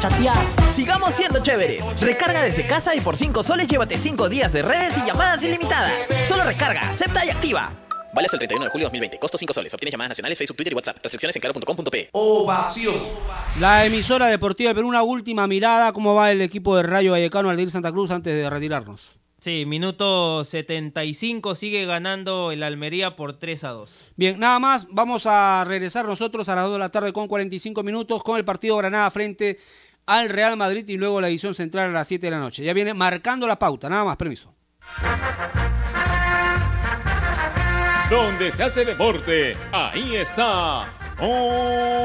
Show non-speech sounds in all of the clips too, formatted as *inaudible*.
chatear. Sigamos siendo chéveres. Recarga desde casa y por 5 soles llévate 5 días de redes y llamadas ilimitadas. Solo recarga, acepta y activa. Vale hasta el 31 de julio de 2020. Costo 5 soles. Obtienes llamadas nacionales, Facebook, Twitter y WhatsApp. Restricciones en claro.com.pe. Ovación. La emisora deportiva de Perú, una última mirada. ¿Cómo va el equipo de Rayo Vallecano al ir Santa Cruz antes de retirarnos? Sí, minuto 75 sigue ganando el Almería por 3 a 2. Bien, nada más, vamos a regresar nosotros a las 2 de la tarde con 45 minutos con el partido Granada frente al Real Madrid y luego la edición central a las 7 de la noche. Ya viene marcando la pauta, nada más, permiso. Donde se hace deporte, ahí está. Ovación.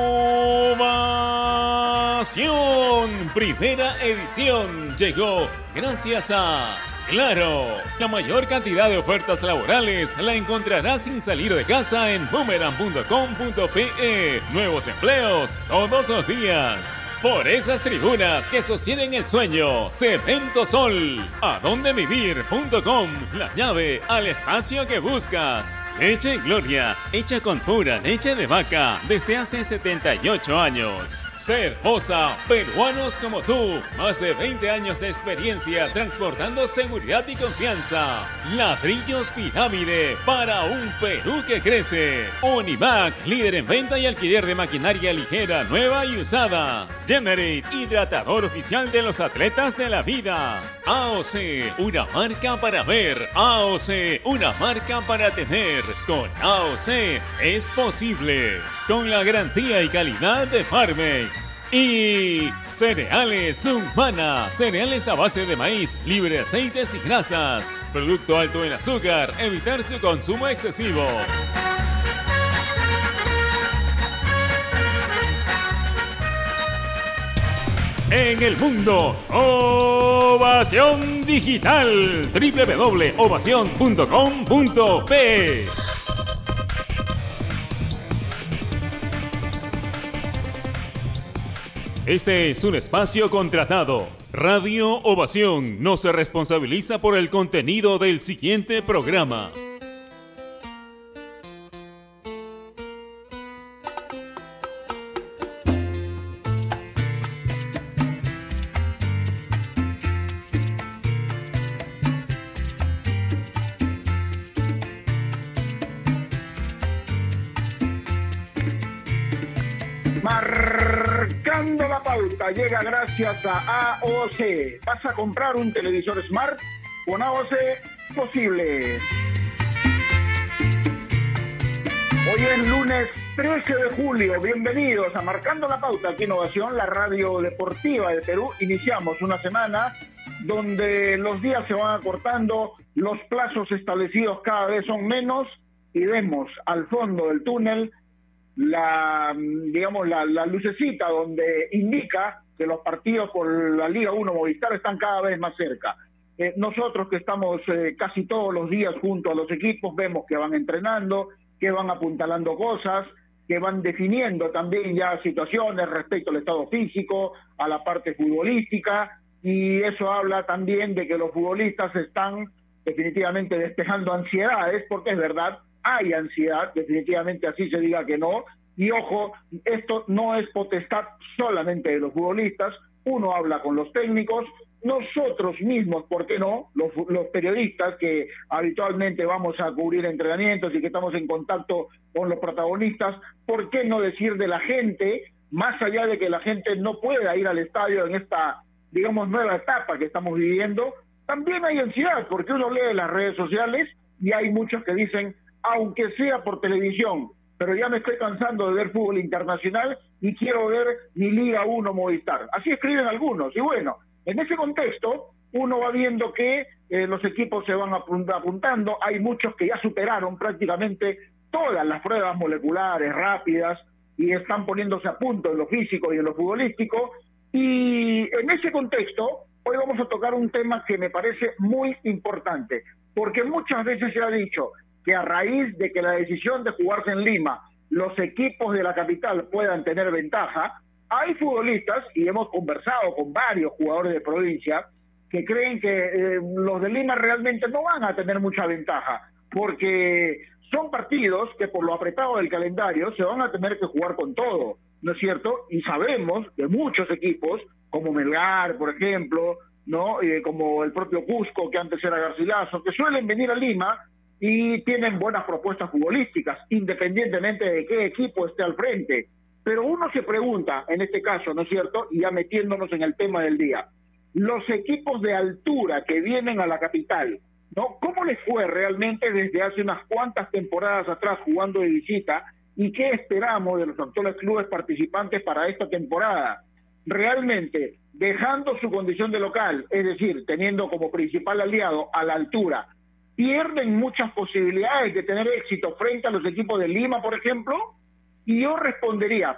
Primera edición llegó gracias a Claro, la mayor cantidad de ofertas laborales la encontrarás sin salir de casa en boomerang.com.pe. Nuevos empleos todos los días. Por esas tribunas que sostienen el sueño, Cemento Sol, adondevivir.com, la llave al espacio que buscas. Leche Gloria, hecha con pura leche de vaca desde hace 78 años. Cervosa, peruanos como tú, más de 20 años de experiencia transportando seguridad y confianza. Ladrillos Pirámide para un Perú que crece. Univac, líder en venta y alquiler de maquinaria ligera, nueva y usada. Generate, hidratador oficial de los atletas de la vida. AOC, una marca para ver. AOC, una marca para tener. Con AOC es posible. Con la garantía y calidad de Farmex. Y cereales humana, cereales a base de maíz, libre de aceites y grasas. Producto alto en azúcar, evitar su consumo excesivo. En el mundo. Ovación Digital. www.ovación.com.p Este es un espacio contratado. Radio Ovación no se responsabiliza por el contenido del siguiente programa. Pauta llega gracias a AOC. ¿Vas a comprar un televisor smart? Con AOC posible. Hoy es lunes 13 de julio. Bienvenidos a Marcando la Pauta aquí Innovación, la radio deportiva de Perú. Iniciamos una semana donde los días se van acortando, los plazos establecidos cada vez son menos y vemos al fondo del túnel la, digamos, la, lucecita donde indica que los partidos por la Liga 1 Movistar están cada vez más cerca. Eh, nosotros que estamos eh, casi todos los días junto a los equipos, vemos que van entrenando, que van apuntalando cosas, que van definiendo también ya situaciones respecto al estado físico, a la parte futbolística, y eso habla también de que los futbolistas están definitivamente despejando ansiedades, porque es verdad, hay ansiedad, definitivamente así se diga que no, y ojo, esto no es potestad solamente de los futbolistas, uno habla con los técnicos, nosotros mismos, ¿por qué no? Los, periodistas que habitualmente vamos a cubrir entrenamientos y que estamos en contacto con los protagonistas, ¿por qué no decir de la gente, más allá de que la gente no pueda ir al estadio en esta, digamos, nueva etapa que estamos viviendo? También hay ansiedad, porque uno lee las redes sociales y hay muchos que dicen, aunque sea por televisión, pero ya me estoy cansando de ver fútbol internacional y quiero ver mi Liga 1 Movistar. Así escriben algunos. Y bueno, en ese contexto, uno va viendo que eh, los equipos se van apuntando, hay muchos que ya superaron prácticamente todas las pruebas moleculares rápidas y están poniéndose a punto en lo físico y en lo futbolístico. Y en ese contexto, hoy vamos a tocar un tema que me parece muy importante, porque muchas veces se ha dicho que a raíz de que la decisión de jugarse en Lima, los equipos de la capital puedan tener ventaja, hay futbolistas, y hemos conversado con varios jugadores de provincia, que creen que eh, los de Lima realmente no van a tener mucha ventaja, porque son partidos que por lo apretado del calendario se van a tener que jugar con todo, ¿no es cierto? Y sabemos que muchos equipos como Melgar, por ejemplo, ¿no? Eh, como el propio Cusco, que antes era Garcilaso, que suelen venir a Lima y tienen buenas propuestas futbolísticas, independientemente de qué equipo esté al frente. Pero uno se pregunta, en este caso, ¿no es cierto? Y ya metiéndonos en el tema del día, los equipos de altura que vienen a la capital, ¿no? ¿Cómo les fue realmente desde hace unas cuantas temporadas atrás jugando de visita? ¿Y qué esperamos de los actuales clubes participantes para esta temporada? Realmente, dejando su condición de local, es decir, teniendo como principal aliado a la altura, pierden muchas posibilidades de tener éxito frente a los equipos de Lima, por ejemplo, y yo respondería,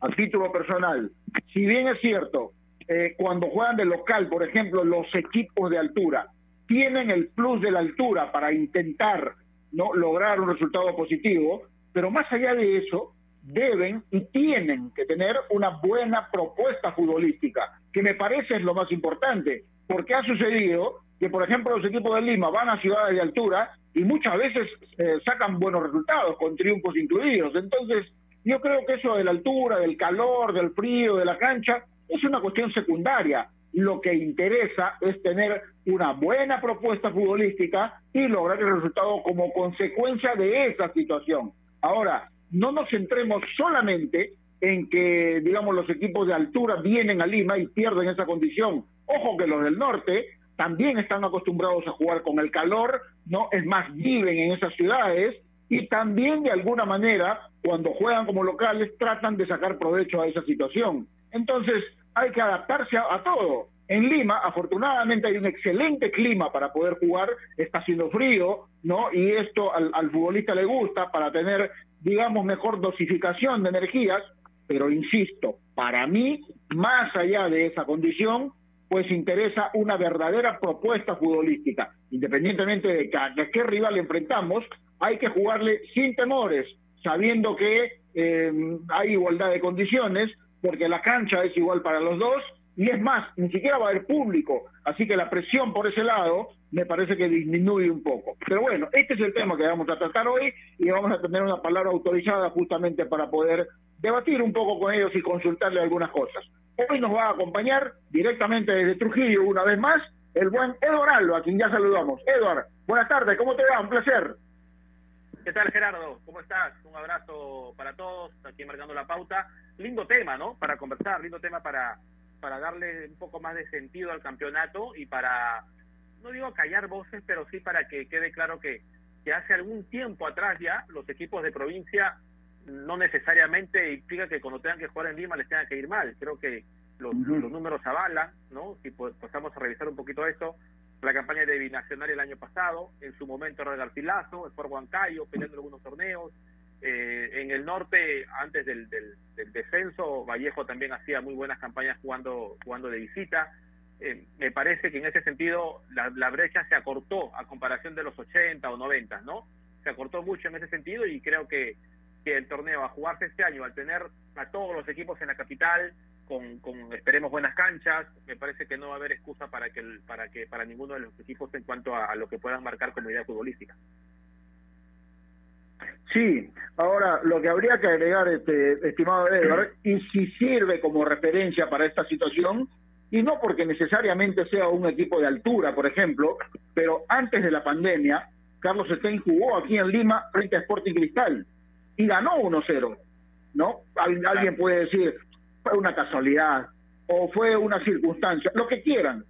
a título personal, si bien es cierto, eh, cuando juegan de local, por ejemplo, los equipos de altura tienen el plus de la altura para intentar no lograr un resultado positivo, pero más allá de eso, deben y tienen que tener una buena propuesta futbolística, que me parece es lo más importante, porque ha sucedido que, por ejemplo, los equipos de Lima van a ciudades de altura y muchas veces eh, sacan buenos resultados, con triunfos incluidos. Entonces, yo creo que eso de la altura, del calor, del frío, de la cancha, es una cuestión secundaria. Lo que interesa es tener una buena propuesta futbolística y lograr el resultado como consecuencia de esa situación. Ahora, no nos centremos solamente en que, digamos, los equipos de altura vienen a Lima y pierden esa condición. Ojo que los del norte también están acostumbrados a jugar con el calor, ¿no? Es más, viven en esas ciudades y también de alguna manera, cuando juegan como locales, tratan de sacar provecho a esa situación. Entonces, hay que adaptarse a, todo. En Lima, afortunadamente, hay un excelente clima para poder jugar, está haciendo frío, ¿no? Y esto al, al futbolista le gusta para tener, digamos, mejor dosificación de energías, pero insisto, para mí, más allá de esa condición, pues interesa una verdadera propuesta futbolística. Independientemente de, que, qué rival enfrentamos, hay que jugarle sin temores, sabiendo que eh, hay igualdad de condiciones, porque la cancha es igual para los dos, y es más, ni siquiera va a haber público, así que la presión por ese lado me parece que disminuye un poco. Pero bueno, este es el tema que vamos a tratar hoy y vamos a tener una palabra autorizada justamente para poder debatir un poco con ellos y consultarle algunas cosas. Hoy nos va a acompañar directamente desde Trujillo, una vez más, el buen Eduardo Alba, a quien ya saludamos. Eduardo, buenas tardes, ¿cómo te va? Un placer. ¿Qué tal, Gerardo? ¿Cómo estás? Un abrazo para todos, aquí marcando la pauta. Lindo tema, ¿no? Para conversar, lindo tema para, para darle un poco más de sentido al campeonato y para, no digo callar voces, pero sí para que quede claro que hace algún tiempo atrás ya los equipos de provincia no necesariamente implica que cuando tengan que jugar en Lima les tenga que ir mal. Creo que los, los números avalan, ¿no? Si pasamos a revisar un poquito esto, la campaña de Binacional el año pasado, en su momento era Garcilaso, el Fort Huancayo, peleando algunos torneos. Eh, en el norte, antes del, del, descenso, Vallejo también hacía muy buenas campañas jugando, jugando de visita. Eh, me parece que en ese sentido la, la, brecha se acortó a comparación de los 80 o 90, ¿no? Se acortó mucho en ese sentido y creo que que el torneo a jugarse este año, al tener a todos los equipos en la capital, con, esperemos buenas canchas, me parece que no va a haber excusa para que para que para ninguno de los equipos en cuanto a, lo que puedan marcar como idea futbolística. Sí, ahora lo que habría que agregar, este, estimado Edward, y si sirve como referencia para esta situación, y no porque necesariamente sea un equipo de altura, por ejemplo, pero antes de la pandemia, Carlos Stein jugó aquí en Lima frente a Sporting Cristal y ganó 1-0, ¿no? alguien puede decir, fue una casualidad o fue una circunstancia, lo que quieran,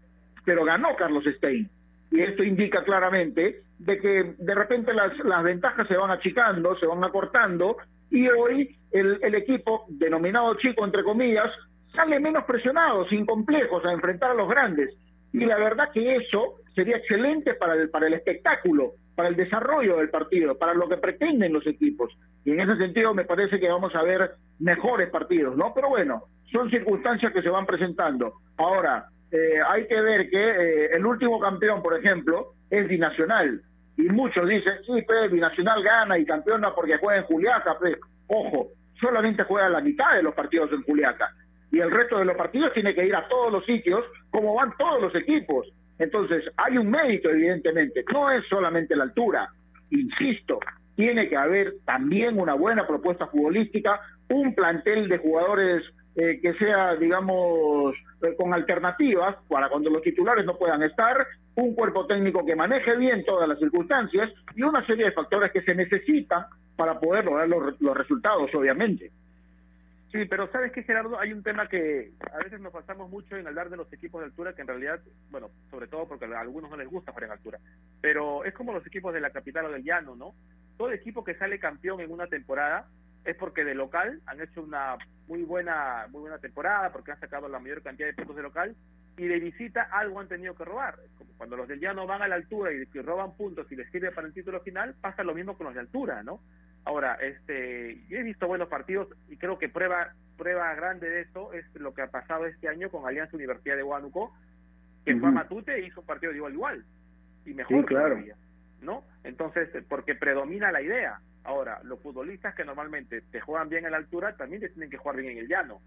pero ganó Carlos Stein. Y esto indica claramente de que de repente las, las ventajas se van achicando, se van acortando, y hoy el, el equipo, denominado chico entre comillas, sale menos presionado, sin complejos, a enfrentar a los grandes. Y la verdad que eso sería excelente para el, para el espectáculo, para el desarrollo del partido, para lo que pretenden los equipos. Y en ese sentido me parece que vamos a ver mejores partidos, ¿no? Pero bueno, son circunstancias que se van presentando. Ahora, eh, hay que ver que eh, el último campeón, por ejemplo, es Binacional. Y muchos dicen, sí, pues Binacional gana y campeona porque juega en Juliaca. Pues, ojo, solamente juega la mitad de los partidos en Juliaca. Y el resto de los partidos tiene que ir a todos los sitios, como van todos los equipos. Entonces, hay un mérito, evidentemente, no es solamente la altura, insisto, tiene que haber también una buena propuesta futbolística, un plantel de jugadores eh, que sea, digamos, eh, con alternativas para cuando los titulares no puedan estar, un cuerpo técnico que maneje bien todas las circunstancias y una serie de factores que se necesitan para poder lograr los, los resultados, obviamente. Sí, pero ¿sabes qué, Gerardo? Hay un tema que a veces nos pasamos mucho en hablar de los equipos de altura, que en realidad, bueno, sobre todo porque a algunos no les gusta jugar en altura, pero es como los equipos de la capital o del llano, ¿no? Todo equipo que sale campeón en una temporada es porque de local han hecho una muy buena muy buena temporada, porque han sacado la mayor cantidad de puntos de local, y de visita algo han tenido que robar. Como cuando los del llano van a la altura y roban puntos y les sirve para el título final, pasa lo mismo con los de altura, ¿no? Ahora, este, yo he visto buenos partidos y creo que prueba prueba grande de eso es lo que ha pasado este año con Alianza Universidad de Huánuco, que fue a Matute e hizo un partido de igual igual y mejor claro. todavía, ¿no? Entonces, porque predomina la idea. Ahora, los futbolistas que normalmente te juegan bien en la altura también te tienen que jugar bien en el llano.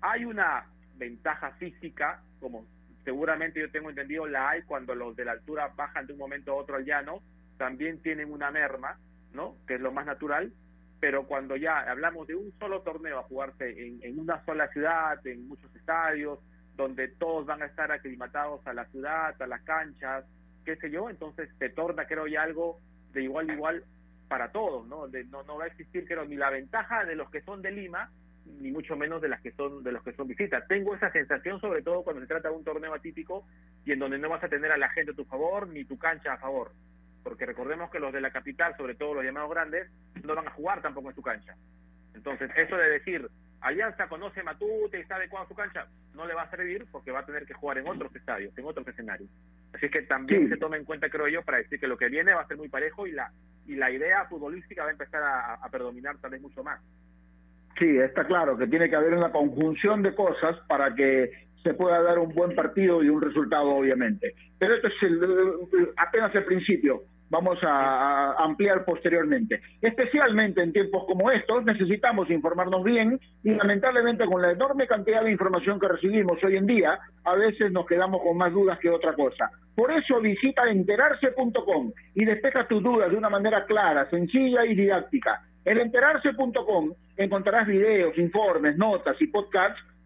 Hay una ventaja física, como seguramente yo tengo entendido la hay cuando los de la altura bajan de un momento a otro al llano, también tienen una merma ¿no? Que es lo más natural, pero cuando ya hablamos de un solo torneo a jugarse en, una sola ciudad, en muchos estadios, donde todos van a estar aclimatados a la ciudad, a las canchas, qué sé yo, entonces se torna, creo, ya algo de igual a igual para todos, ¿no? De, no, no va a existir, creo, ni la ventaja de los que son de Lima, ni mucho menos de las que son de los que son visitas. Tengo esa sensación, sobre todo cuando se trata de un torneo atípico y en donde no vas a tener a la gente a tu favor ni tu cancha a favor porque recordemos que los de la capital, sobre todo los llamados grandes, no van a jugar tampoco en su cancha. Entonces, eso de decir, Alianza conoce Matute y sabe cuál es su cancha, no le va a servir porque va a tener que jugar en otros estadios, en otros escenarios. Así que también se toma en cuenta, creo yo, para decir que lo que viene va a ser muy parejo y la y la idea futbolística va a empezar a, a predominar tal vez mucho más. Sí, está claro que tiene que haber una conjunción de cosas para que se pueda dar un buen partido y un resultado, obviamente. Pero esto es apenas el principio. Vamos a, ampliar posteriormente. Especialmente en tiempos como estos, necesitamos informarnos bien y lamentablemente con la enorme cantidad de información que recibimos hoy en día, a veces nos quedamos con más dudas que otra cosa. Por eso visita enterarse.com y despeja tus dudas de una manera clara, sencilla y didáctica. En enterarse.com encontrarás videos, informes, notas y podcasts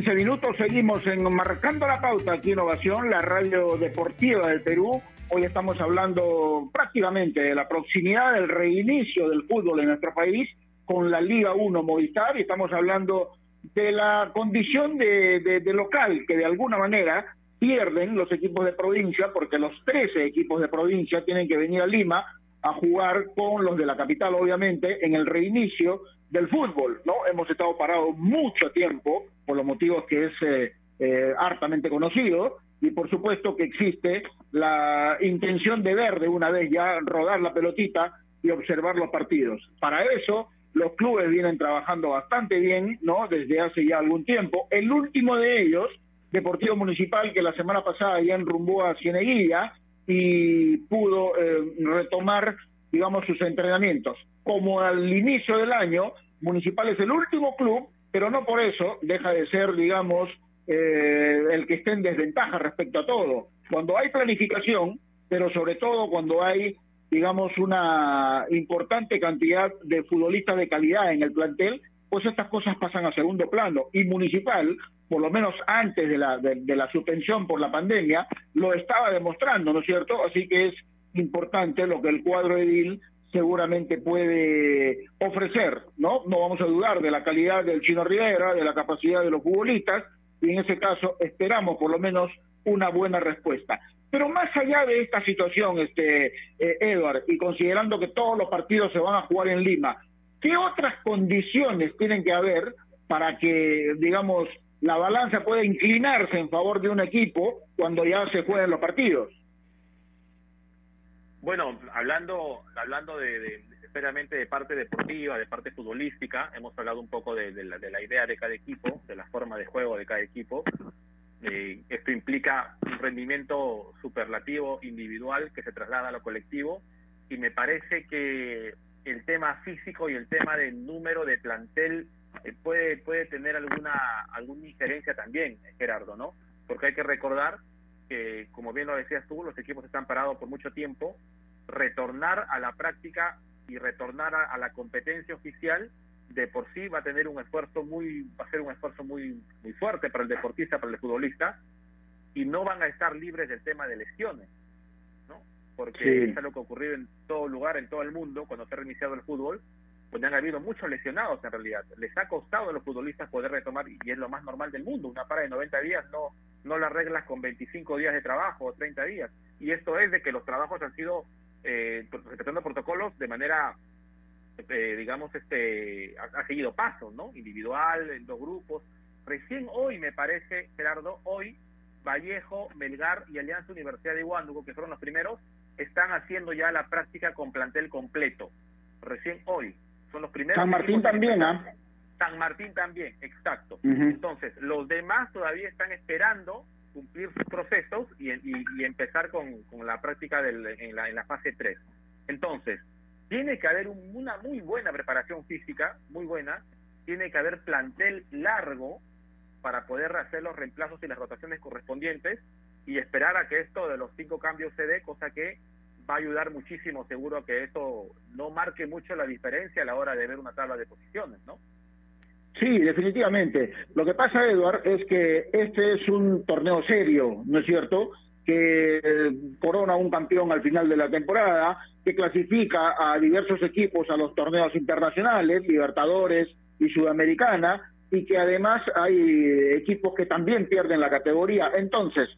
15 minutos. Seguimos en Marcando la Pauta aquí Innovación, la radio deportiva del Perú. Hoy estamos hablando prácticamente de la proximidad del reinicio del fútbol en nuestro país con la Liga 1 Movistar y estamos hablando de la condición de, local que de alguna manera pierden los equipos de provincia porque los 13 equipos de provincia tienen que venir a Lima a jugar con los de la capital, obviamente, en el reinicio del fútbol, ¿no? Hemos estado parados mucho tiempo, por los motivos que es eh, eh, hartamente conocido, y por supuesto que existe la intención de ver de una vez ya rodar la pelotita y observar los partidos. Para eso los clubes vienen trabajando bastante bien, ¿no? Desde hace ya algún tiempo. El último de ellos, Deportivo Municipal, que la semana pasada ya enrumbó a Cieneguilla y pudo eh, retomar, digamos, sus entrenamientos. Como al inicio del año, Municipal es el último club, pero no por eso deja de ser, digamos, eh, el que esté en desventaja respecto a todo. Cuando hay planificación, pero sobre todo cuando hay digamos, una importante cantidad de futbolistas de calidad en el plantel, pues estas cosas pasan a segundo plano. Y Municipal, por lo menos antes de la, de, la suspensión por la pandemia, lo estaba demostrando, ¿no es cierto? Así que es importante lo que el cuadro edil seguramente puede ofrecer, ¿no? No vamos a dudar de la calidad del Chino Rivera, de la capacidad de los futbolistas, y en ese caso esperamos por lo menos una buena respuesta. Pero más allá de esta situación, este eh, Edward, y considerando que todos los partidos se van a jugar en Lima, ¿qué otras condiciones tienen que haber para que, digamos, la balanza pueda inclinarse en favor de un equipo cuando ya se jueguen los partidos? Bueno, hablando hablando de, de, de parte deportiva, de parte futbolística, hemos hablado un poco de, la, de la idea de cada equipo, de la forma de juego de cada equipo. Eh, esto implica un rendimiento superlativo individual que se traslada a lo colectivo y me parece que el tema físico y el tema del número de plantel eh, puede puede tener alguna alguna injerencia también, Gerardo, ¿no? Porque hay que recordar que, como bien lo decías tú, los equipos están parados por mucho tiempo. Retornar a la práctica y retornar a la competencia oficial de por sí va a tener un esfuerzo muy, va a ser un esfuerzo muy, muy fuerte para el deportista, para el futbolista, y no van a estar libres del tema de lesiones, ¿no? Porque es lo que ha ocurrido en todo lugar, en todo el mundo, cuando se ha reiniciado el fútbol, pues han habido muchos lesionados en realidad. Les ha costado a los futbolistas poder retomar, y es lo más normal del mundo, una para de 90 días no, no la arreglas con 25 días de trabajo o 30 días. Y esto es de que los trabajos han sido eh, respetando protocolos de manera eh, digamos, este ha, seguido pasos, ¿no? Individual, en dos grupos. Recién hoy, me parece, Gerardo, hoy Vallejo, Melgar y Alianza Universidad de Huánuco, que fueron los primeros, están haciendo ya la práctica con plantel completo. Recién hoy. Son los primeros. San Martín también, ¿ah? San Martín también, exacto. Entonces, los demás todavía están esperando cumplir sus procesos y, y, empezar con, con, la práctica del, en, la, en la fase 3. Entonces, tiene que haber una muy buena preparación física, muy buena, tiene que haber plantel largo para poder hacer los reemplazos y las rotaciones correspondientes y esperar a que esto de los cinco cambios se dé, cosa que va a ayudar muchísimo, seguro que eso no marque mucho la diferencia a la hora de ver una tabla de posiciones, ¿no? Sí, definitivamente. Lo que pasa, Eduard, es que este es un torneo serio, ¿no es cierto? que corona un campeón al final de la temporada, que clasifica a diversos equipos a los torneos internacionales, Libertadores y Sudamericana, y que además hay equipos que también pierden la categoría. Entonces,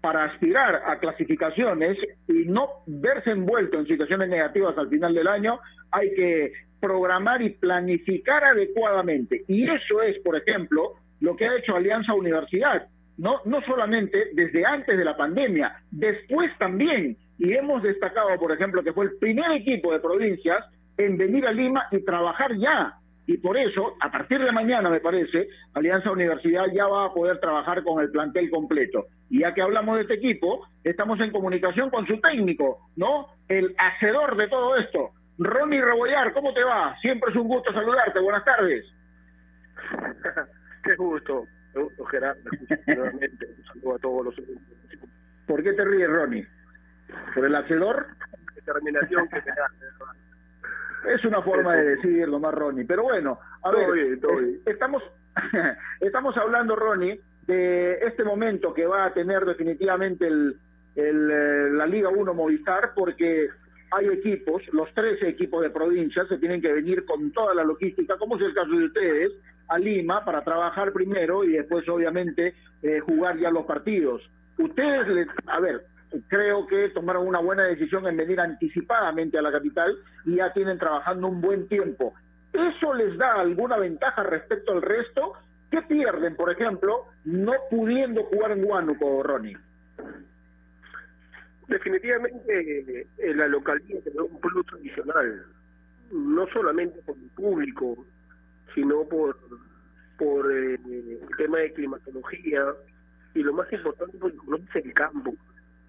para aspirar a clasificaciones y no verse envuelto en situaciones negativas al final del año, hay que programar y planificar adecuadamente. Y eso es, por ejemplo, lo que ha hecho Alianza Universidad no, no solamente desde antes de la pandemia, después también. Y hemos destacado, por ejemplo, que fue el primer equipo de provincias en venir a Lima y trabajar ya. Y por eso, a partir de mañana, me parece, Alianza Universidad ya va a poder trabajar con el plantel completo. Y ya que hablamos de este equipo, estamos en comunicación con su técnico, ¿no? El hacedor de todo esto. Ronnie Rebollar, ¿cómo te va? Siempre es un gusto saludarte. Buenas tardes. *laughs* Qué gusto. Gerardo, *laughs* nuevamente. Un saludo a todos los. ¿Por qué te ríes, Ronnie? ¿Por el hacedor? Determinación que te da. Es una forma de decirlo más, Ronnie. Pero bueno, a ver, eh, estamos, *laughs* estamos hablando, Ronnie, de este momento que va a tener definitivamente el, el, eh, la Liga 1 Movistar, porque hay equipos, los 13 equipos de provincia se tienen que venir con toda la logística, como es el caso de ustedes, a Lima para trabajar primero y después obviamente eh, jugar ya los partidos. Ustedes, a ver, creo que tomaron una buena decisión en venir anticipadamente a la capital y ya tienen trabajando un buen tiempo. ¿Eso les da alguna ventaja respecto al resto? ¿Qué pierden, por ejemplo, no pudiendo jugar en Huánuco, Ronnie? Definitivamente eh, la localidad tiene un plus tradicional, no solamente por el público, sino por por eh, el tema de climatología y lo más importante porque conoces el campo.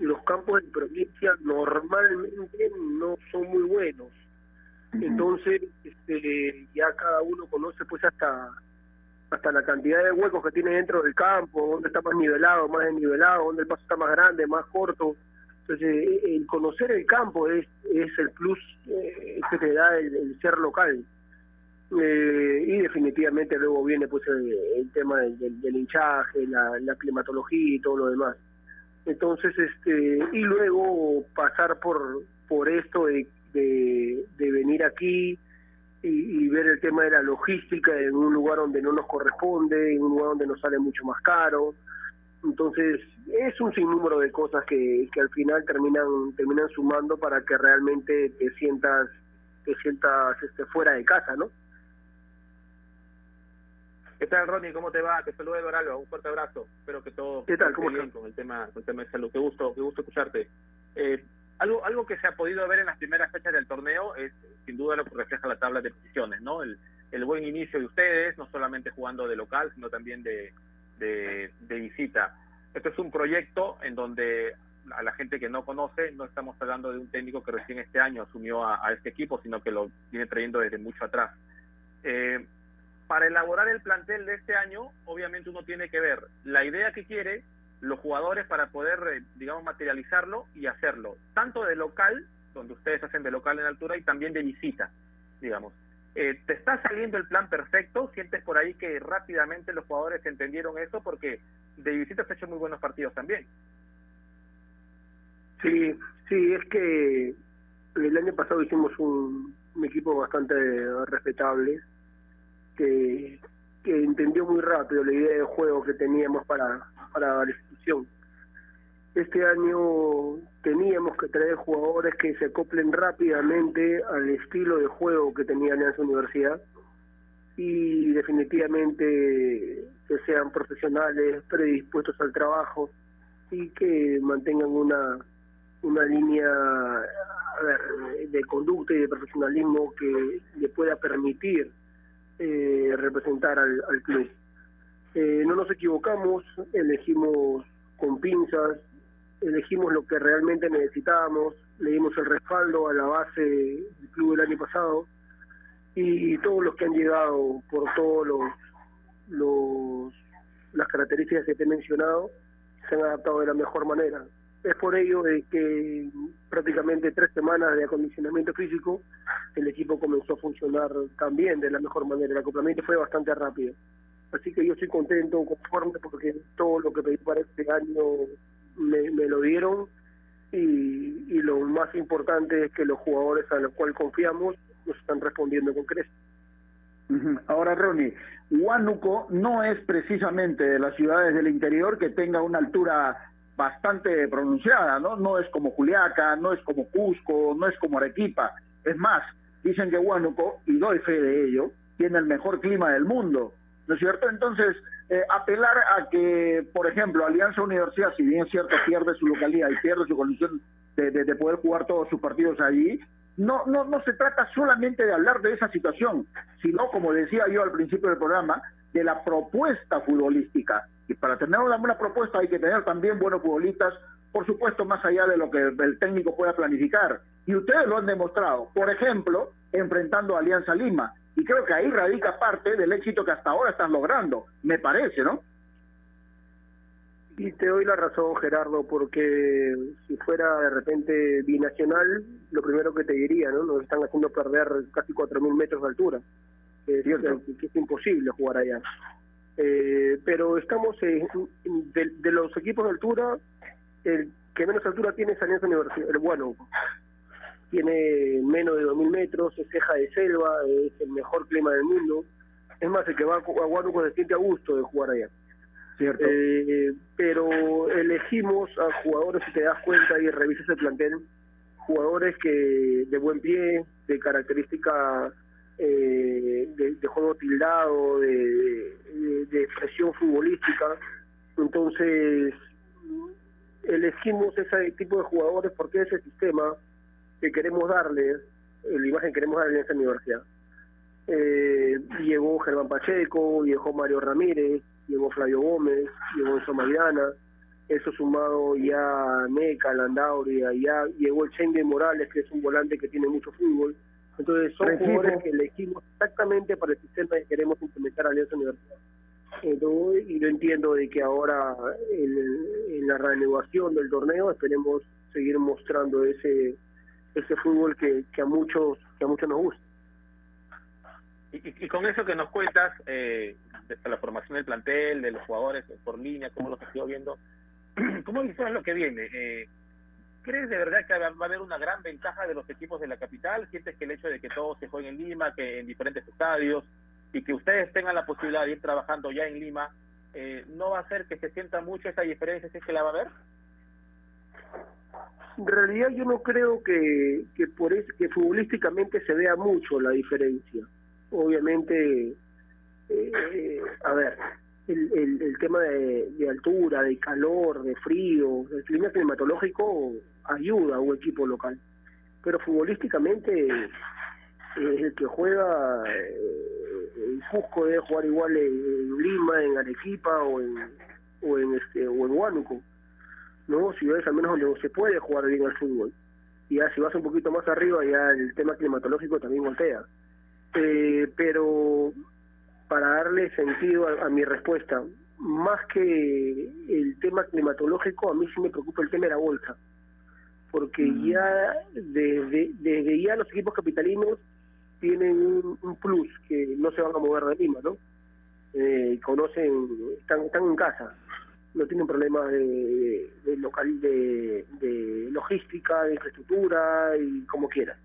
Los campos de provincia normalmente no son muy buenos. Entonces, este, ya cada uno conoce pues hasta hasta la cantidad de huecos que tiene dentro del campo, dónde está más nivelado, más desnivelado, dónde el paso está más grande, más corto. Entonces, eh, el conocer el campo es, es el plus eh, que te da el, ser local. Eh, y definitivamente luego viene pues el, tema del, del, hinchaje, la, la, climatología y todo lo demás. Entonces, este y luego pasar por por esto de, de, venir aquí, y, ver el tema de la logística en un lugar donde no nos corresponde, en un lugar donde nos sale mucho más caro. Entonces, es un sinnúmero de cosas que, que al final terminan terminan sumando para que realmente te sientas te sientas este, fuera de casa, ¿no? ¿Qué tal, Ronnie? ¿Cómo te va? Te saludo Eduardo, un fuerte abrazo. Espero que todo ¿Qué tal? ¿Cómo esté bien con el tema, con el tema de salud. Qué gusto, qué gusto escucharte. Eh, algo, algo que se ha podido ver en las primeras fechas del torneo es sin duda lo que refleja la tabla de posiciones, ¿no? El, el buen inicio de ustedes, no solamente jugando de local, sino también de, de, visita. Esto es un proyecto en donde a la gente que no conoce, no estamos hablando de un técnico que recién este año asumió a, este equipo, sino que lo viene trayendo desde mucho atrás. Eh, para elaborar el plantel de este año, obviamente uno tiene que ver la idea que quiere, los jugadores para poder, eh, digamos, materializarlo y hacerlo, tanto de local, donde ustedes hacen de local en altura, y también de visita, digamos. Eh, ¿Te está saliendo el plan perfecto? ¿Sientes por ahí que rápidamente los jugadores entendieron eso? Porque de visita se han hecho muy buenos partidos también. Sí, sí, es que el año pasado hicimos un, un equipo bastante respetable, que, que entendió muy rápido la idea de juego que teníamos para, para la institución. Este año teníamos que traer jugadores que se acoplen rápidamente al estilo de juego que tenía Alianza Universidad y definitivamente que sean profesionales, predispuestos al trabajo y que mantengan una, una línea de conducta y de profesionalismo que le pueda permitir eh, representar al, al club. Eh, no nos equivocamos, elegimos con pinzas, elegimos lo que realmente necesitábamos, le dimos el respaldo a la base del club el año pasado y todos los que han llegado por todos los, los las características que te he mencionado se han adaptado de la mejor manera. Es por ello de que prácticamente tres semanas de acondicionamiento físico el equipo comenzó a funcionar también de la mejor manera. El acoplamiento fue bastante rápido. Así que yo estoy contento, conforme, porque todo lo que pedí para este año me, me lo dieron y, y, lo más importante es que los jugadores a los cuales confiamos nos están respondiendo con creces. Ahora, Ronnie, Huánuco no es precisamente de las ciudades del interior que tenga una altura bastante pronunciada, ¿no? No es como Juliaca, no es como Cusco, no es como Arequipa. Es más, dicen que Huánuco, y doy fe de ello, tiene el mejor clima del mundo. ¿no es cierto? Entonces, eh, apelar a que, por ejemplo, Alianza Universidad, si bien es cierto, pierde su localidad y pierde su condición de, de, poder jugar todos sus partidos allí, no, no, no se trata solamente de hablar de esa situación, sino, como decía yo al principio del programa, de la propuesta futbolística. Y para tener una buena propuesta hay que tener también buenos futbolistas, por supuesto, más allá de lo que el técnico pueda planificar. Y ustedes lo han demostrado, por ejemplo, enfrentando a Alianza Lima. Y creo que ahí radica parte del éxito que hasta ahora están logrando, me parece, ¿no? Y te doy la razón, Gerardo, porque si fuera de repente binacional, lo primero que te diría, ¿no? Nos están haciendo perder casi 4.000 metros de altura, que, es imposible jugar allá. Eh, pero estamos de, los equipos de altura, el que menos altura tiene es Alianza Universidad, el bueno, tiene menos de 2.000 metros, es ceja de selva, es el mejor clima del mundo. Es más, el que va a Huánuco se siente a gusto de jugar allá. Cierto. Eh, pero elegimos a jugadores, si te das cuenta y revisas el plantel, jugadores que de buen pie, de característica eh, de, juego tildado, de, de, expresión futbolística. Entonces, elegimos ese tipo de jugadores porque ese sistema que queremos darle, la imagen que queremos darle en esa universidad. Eh, llegó Germán Pacheco, llegó Mario Ramírez, llegó Flavio Gómez, llegó Enzo Maidana, eso sumado ya a Meca, Landauria, ya llegó el Chengue Morales, que es un volante que tiene mucho fútbol. Entonces son Recibo. jugadores que elegimos exactamente para el sistema que queremos implementar a Alianza Universidad. Entonces, y yo entiendo de que ahora en, en la reanudación del torneo esperemos seguir mostrando ese ese fútbol que, que a muchos que a muchos nos gusta. Y, y- y con eso que nos cuentas, eh, de la formación del plantel, de los jugadores por línea, cómo los has ido viendo, *clears throat* ¿cómo visualizas lo que viene? Eh, ¿Crees de verdad que va a haber una gran ventaja de los equipos de la capital? ¿Sientes que el hecho de que todos se jueguen en Lima, que en diferentes estadios, y que ustedes tengan la posibilidad de ir trabajando ya en Lima, eh, no va a hacer que se sienta mucho esa diferencia si es que la va a haber? En realidad yo no creo que, que por eso, que futbolísticamente se vea mucho la diferencia. Obviamente, eh, a ver, el, el, el tema de, de altura, de calor, de frío, el clima climatológico ayuda a un equipo local. Pero futbolísticamente, eh, el que juega eh, en Cusco debe jugar igual en, Lima, en Arequipa o en, o en, este, o en Huánuco. ¿no? Ciudades al menos donde se puede jugar bien al fútbol. Y ya si vas un poquito más arriba, ya el tema climatológico también voltea. Eh, pero para darle sentido a, a mi respuesta, más que el tema climatológico, a mí sí me preocupa el tema de la bolsa. Porque ya desde, desde ya los equipos capitalinos tienen un, un plus que no se van a mover de Lima, ¿no? Eh, conocen, están, están en casa, no tienen problemas de, de local de, de logística, de infraestructura y como quieran.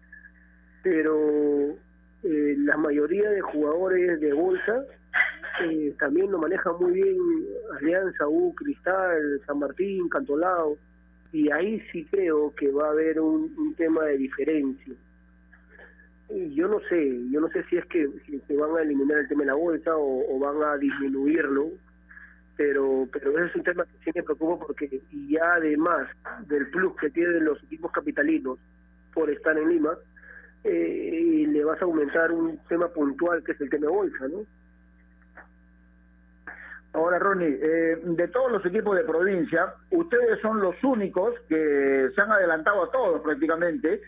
Pero eh, la mayoría de jugadores de bolsa eh, también lo manejan muy bien Alianza, U, Cristal, San Martín, Cantolao, y ahí sí creo que va a haber un, tema de diferencia. Yo no sé, yo no sé si es que, si se van a eliminar el tema de la bolsa o, van a disminuirlo, pero pero ese es un tema que sí me preocupa porque y ya además del plus que tienen los equipos capitalinos por estar en Lima, eh, le vas a aumentar un tema puntual que es el tema de bolsa, ¿no? Ahora, Ronnie, eh, de todos los equipos de provincia, ustedes son los únicos que se han adelantado a todos prácticamente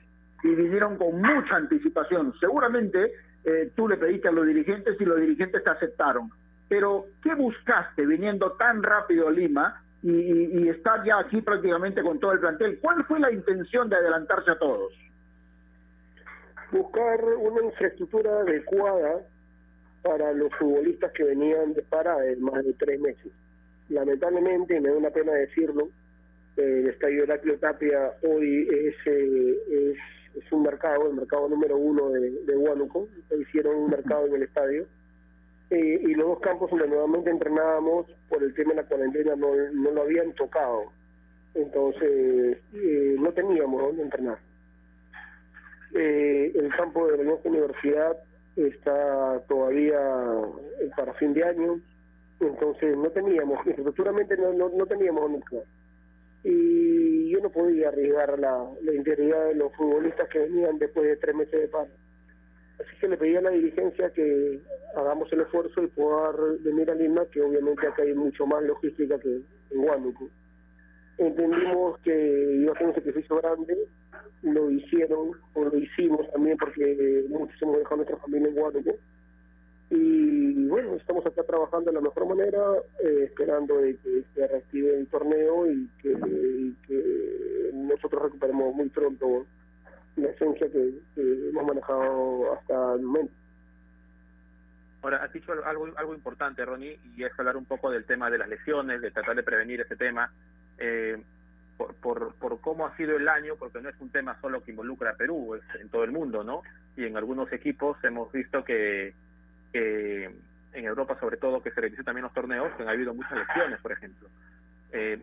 y vinieron con mucha anticipación. Seguramente eh, tú le pediste a los dirigentes y los dirigentes te aceptaron. Pero, ¿qué buscaste viniendo tan rápido a Lima y, y- y estar ya aquí prácticamente con todo el plantel? ¿Cuál fue la intención de adelantarse a todos? buscar una infraestructura adecuada para los futbolistas que venían de parada de más de tres meses. Lamentablemente, y me da una pena decirlo, el estadio Heraclio Tapia hoy es, eh, es, un mercado, el mercado número uno de, de Huánuco, hicieron un mercado en el estadio, Eh, y los dos campos donde nuevamente entrenábamos por el tema de la cuarentena no, lo habían tocado, entonces eh, no teníamos dónde entrenar. Eh, el campo de la universidad está todavía para fin de año, entonces no teníamos, infraestructuramente no, no, no teníamos entrenar. Y yo no podía arriesgar la, la integridad de los futbolistas que venían después de tres meses de paro. Así que le pedí a la dirigencia que hagamos el esfuerzo y poder venir a Lima, que obviamente acá hay mucho más logística que en Huánuco. Entendimos que iba a ser un sacrificio grande, lo hicieron, o lo hicimos también porque muchos hemos dejado nuestra familia en Huánuco. Y bueno, estamos acá trabajando de la mejor manera, eh, esperando de que se reactive el torneo y que, que nosotros recuperemos muy pronto la esencia que, que hemos manejado hasta el momento. Ahora, has dicho algo, algo importante, Ronnie, y es hablar un poco del tema de las lesiones, de tratar de prevenir ese tema, eh, por, por, por cómo ha sido el año, porque no es un tema solo que involucra a Perú, es en todo el mundo, ¿no? Y en algunos equipos hemos visto que, en Europa, sobre todo, que se realizan también los torneos, que han habido muchas lesiones, por ejemplo. Eh,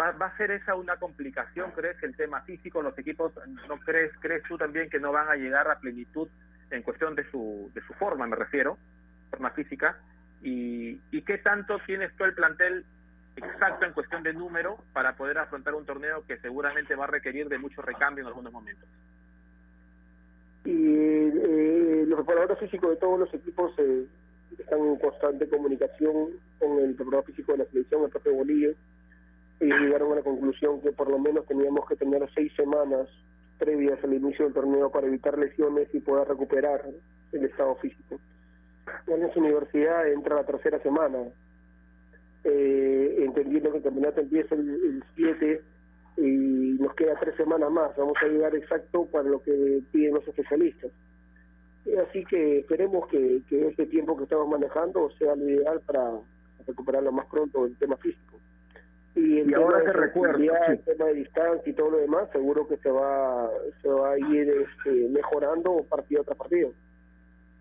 ¿va, ¿Va a ser esa una complicación, crees, el tema físico? ¿Los equipos, no crees, crees tú también que no van a llegar a plenitud en cuestión de su, de su forma, me refiero? forma física y, y qué tanto tienes tú el plantel exacto en cuestión de número para poder afrontar un torneo que seguramente va a requerir de mucho recambio en algunos momentos. Y eh, los preparadores físicos de todos los equipos eh, están en constante comunicación con el preparador físico de la selección, el propio Bolillo, y llegaron a la conclusión que por lo menos teníamos que tener seis semanas previas al inicio del torneo para evitar lesiones y poder recuperar el estado físico. En universidad entra la tercera semana, eh, entendiendo que el campeonato empieza el 7 y nos queda tres semanas más, vamos a llegar exacto para lo que piden los especialistas. Así que esperemos que, que este tiempo que estamos manejando sea lo ideal para recuperar lo más pronto el tema físico. Y, el Y ahora tema que de recuerdo, sí. el tema de distancia y todo lo demás, seguro que se va, se va a ir este, mejorando partido tras partido.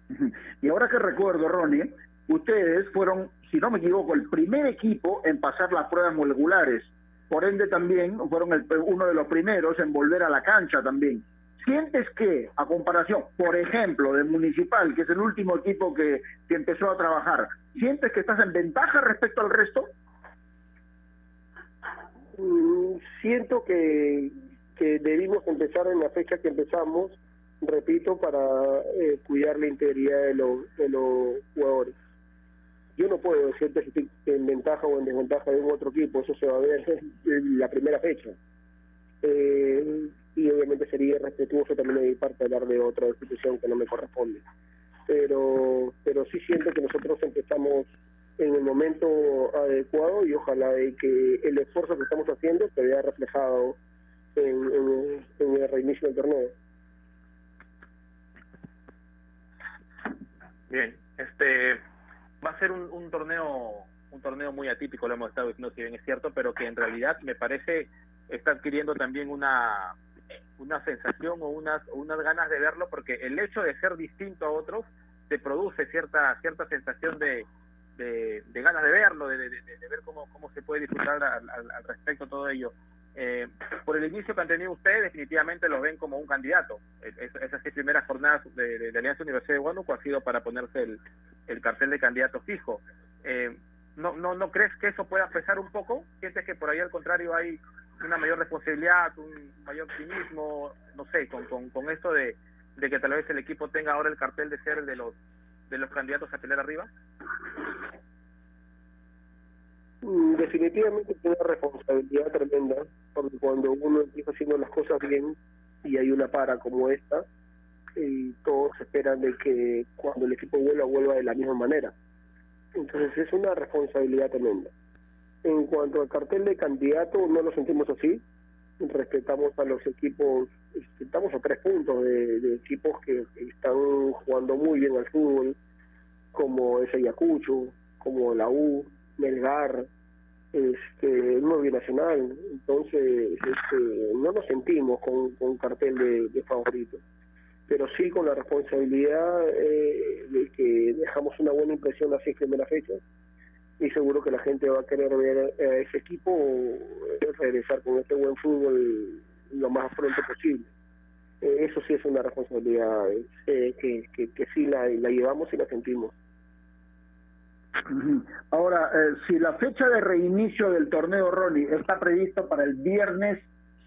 *laughs* Y ahora que recuerdo, Ronnie, ustedes fueron, si no me equivoco, el primer equipo en pasar las pruebas moleculares. Por ende también fueron el- uno de los primeros en volver a la cancha también. ¿Sientes que, a comparación, por ejemplo, del Municipal, que es el último equipo que, que empezó a trabajar, ¿sientes que estás en ventaja respecto al resto? Mm, siento que, que debimos empezar en la fecha que empezamos, repito, para eh, cuidar la integridad de, los de los jugadores. Yo no puedo decirte si estoy en ventaja o en desventaja de un otro equipo, eso se va a ver en la primera fecha. Eh, y obviamente sería irrespetuoso también de mi parte hablar de otra institución que no me corresponde. Pero, pero sí siento que nosotros empezamos en el momento adecuado y ojalá de que el esfuerzo que estamos haciendo se vea reflejado en el reinicio del torneo. Bien, este va a ser un, un torneo un torneo muy atípico, lo hemos estado diciendo si bien es cierto, pero que en realidad me parece está adquiriendo también una una sensación o unas unas ganas de verlo porque el hecho de ser distinto a otros te produce cierta cierta sensación de de, ganas de verlo, de, ver cómo, cómo se puede disfrutar al, al- al respecto todo ello. Eh, por el inicio que han tenido ustedes, definitivamente los ven como un candidato. Es- es- esas seis primeras jornadas de, de- de Alianza Universidad de Huánuco ha sido para ponerse el, el cartel de candidato fijo. Eh, ¿no, no, ¿No crees que eso pueda pesar un poco? ¿Sientes que por ahí al contrario hay una mayor responsabilidad, un mayor optimismo, no sé, con, con, con esto de, de que tal vez el equipo tenga ahora el cartel de ser de los de los candidatos a pelear arriba? Mm, Definitivamente tiene una responsabilidad tremenda, porque cuando uno empieza haciendo las cosas bien y hay una para como esta, y todos esperan de que cuando el equipo vuelva, vuelva de la misma manera. Entonces es una responsabilidad tremenda. En cuanto al cartel de candidato, no lo sentimos así. Respetamos a los equipos, estamos a tres puntos de, equipos que están jugando muy bien al fútbol, como es Ayacucho, como la U, Melgar, este, nuevo binacional. Entonces, este, no nos sentimos con, con un cartel de, de favorito, pero sí con la responsabilidad eh, de que dejamos una buena impresión las seis primeras fechas y seguro que la gente va a querer ver a ese equipo eh, regresar con este buen fútbol lo más pronto posible. Eh, eso sí es una responsabilidad eh, que, que, que sí la, llevamos y la sentimos. Ahora, eh, si la fecha de reinicio del torneo Ronnie está prevista para el viernes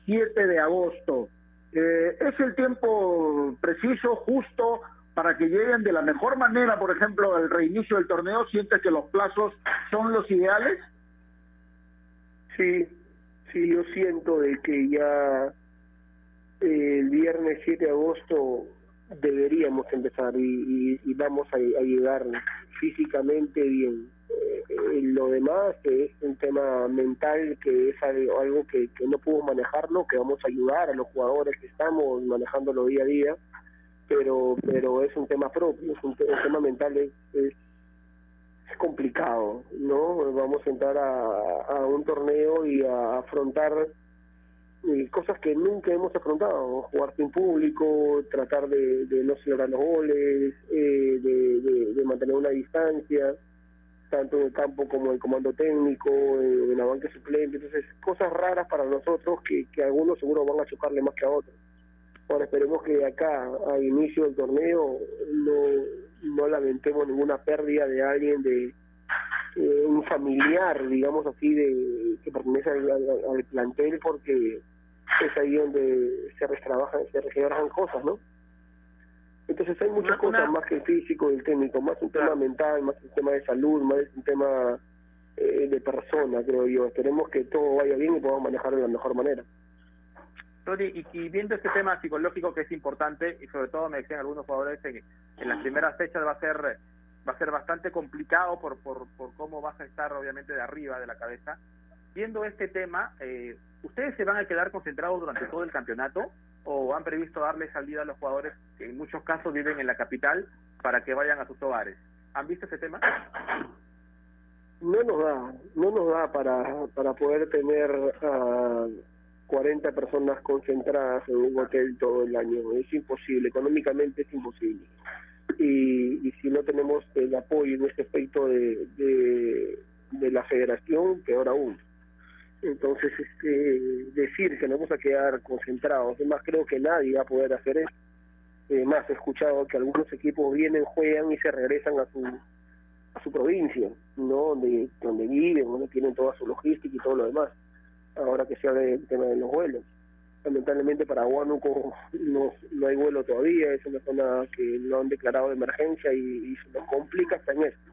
7 de agosto, eh, ¿es el tiempo preciso, justo, para que lleguen de la mejor manera, por ejemplo, al reinicio del torneo? ¿Sientes que los plazos son los ideales? Sí, sí, yo siento de que ya eh, el viernes 7 de agosto deberíamos empezar y, y- vamos a, a llegar físicamente bien. Eh, lo demás es un tema mental, que es algo, algo que, que no puedo manejarlo, que vamos a ayudar a los jugadores que estamos manejándolo día a día, pero pero es un tema propio, es un, el tema mental es, es complicado, ¿no? Vamos a entrar a, un torneo y a afrontar eh, cosas que nunca hemos afrontado, jugar sin público, tratar de, de no celebrar los goles, eh, de mantener una distancia, tanto en el campo como el comando técnico, en, la banca suplente, entonces cosas raras para nosotros que, que algunos seguro van a chocarle más que a otros. Ahora esperemos que acá a inicio del torneo no, no lamentemos ninguna pérdida de alguien de, eh, un familiar, digamos así, de que pertenece al, al- al plantel porque es ahí donde se retrabajan, se retrabajan cosas, ¿no? Entonces hay muchas cosas más que el físico y el técnico, más un tema mental, más un tema de salud, más un tema eh, de persona, creo yo. Esperemos que todo vaya bien y podamos manejarlo de la mejor manera. Tony, y, y viendo este tema psicológico que es importante, y sobre todo me decían algunos jugadores que en las primeras fechas va a ser va a ser bastante complicado por, por, por cómo vas a estar obviamente de arriba de la cabeza. Viendo este tema, eh, ¿ustedes se van a quedar concentrados durante todo el campeonato o han previsto darle salida a los jugadores que en muchos casos viven en la capital para que vayan a sus hogares? ¿Han visto ese tema? no nos da, no nos da para, para poder tener a 40 personas concentradas en un hotel todo el año. Es imposible, económicamente es imposible. Y, y si no tenemos el apoyo en este aspecto de, de la federación, peor aún. Entonces, este, decir que nos vamos a quedar concentrados, además creo que nadie va a poder hacer eso. Eh, más he escuchado que algunos equipos vienen, juegan y se regresan a su a su provincia, ¿no? Donde, donde viven, donde tienen toda su logística y todo lo demás. Ahora que se habla del tema de los vuelos. Lamentablemente para Huánuco no, no hay vuelo todavía, es una zona que lo han declarado de emergencia y, y se nos complica hasta en esto.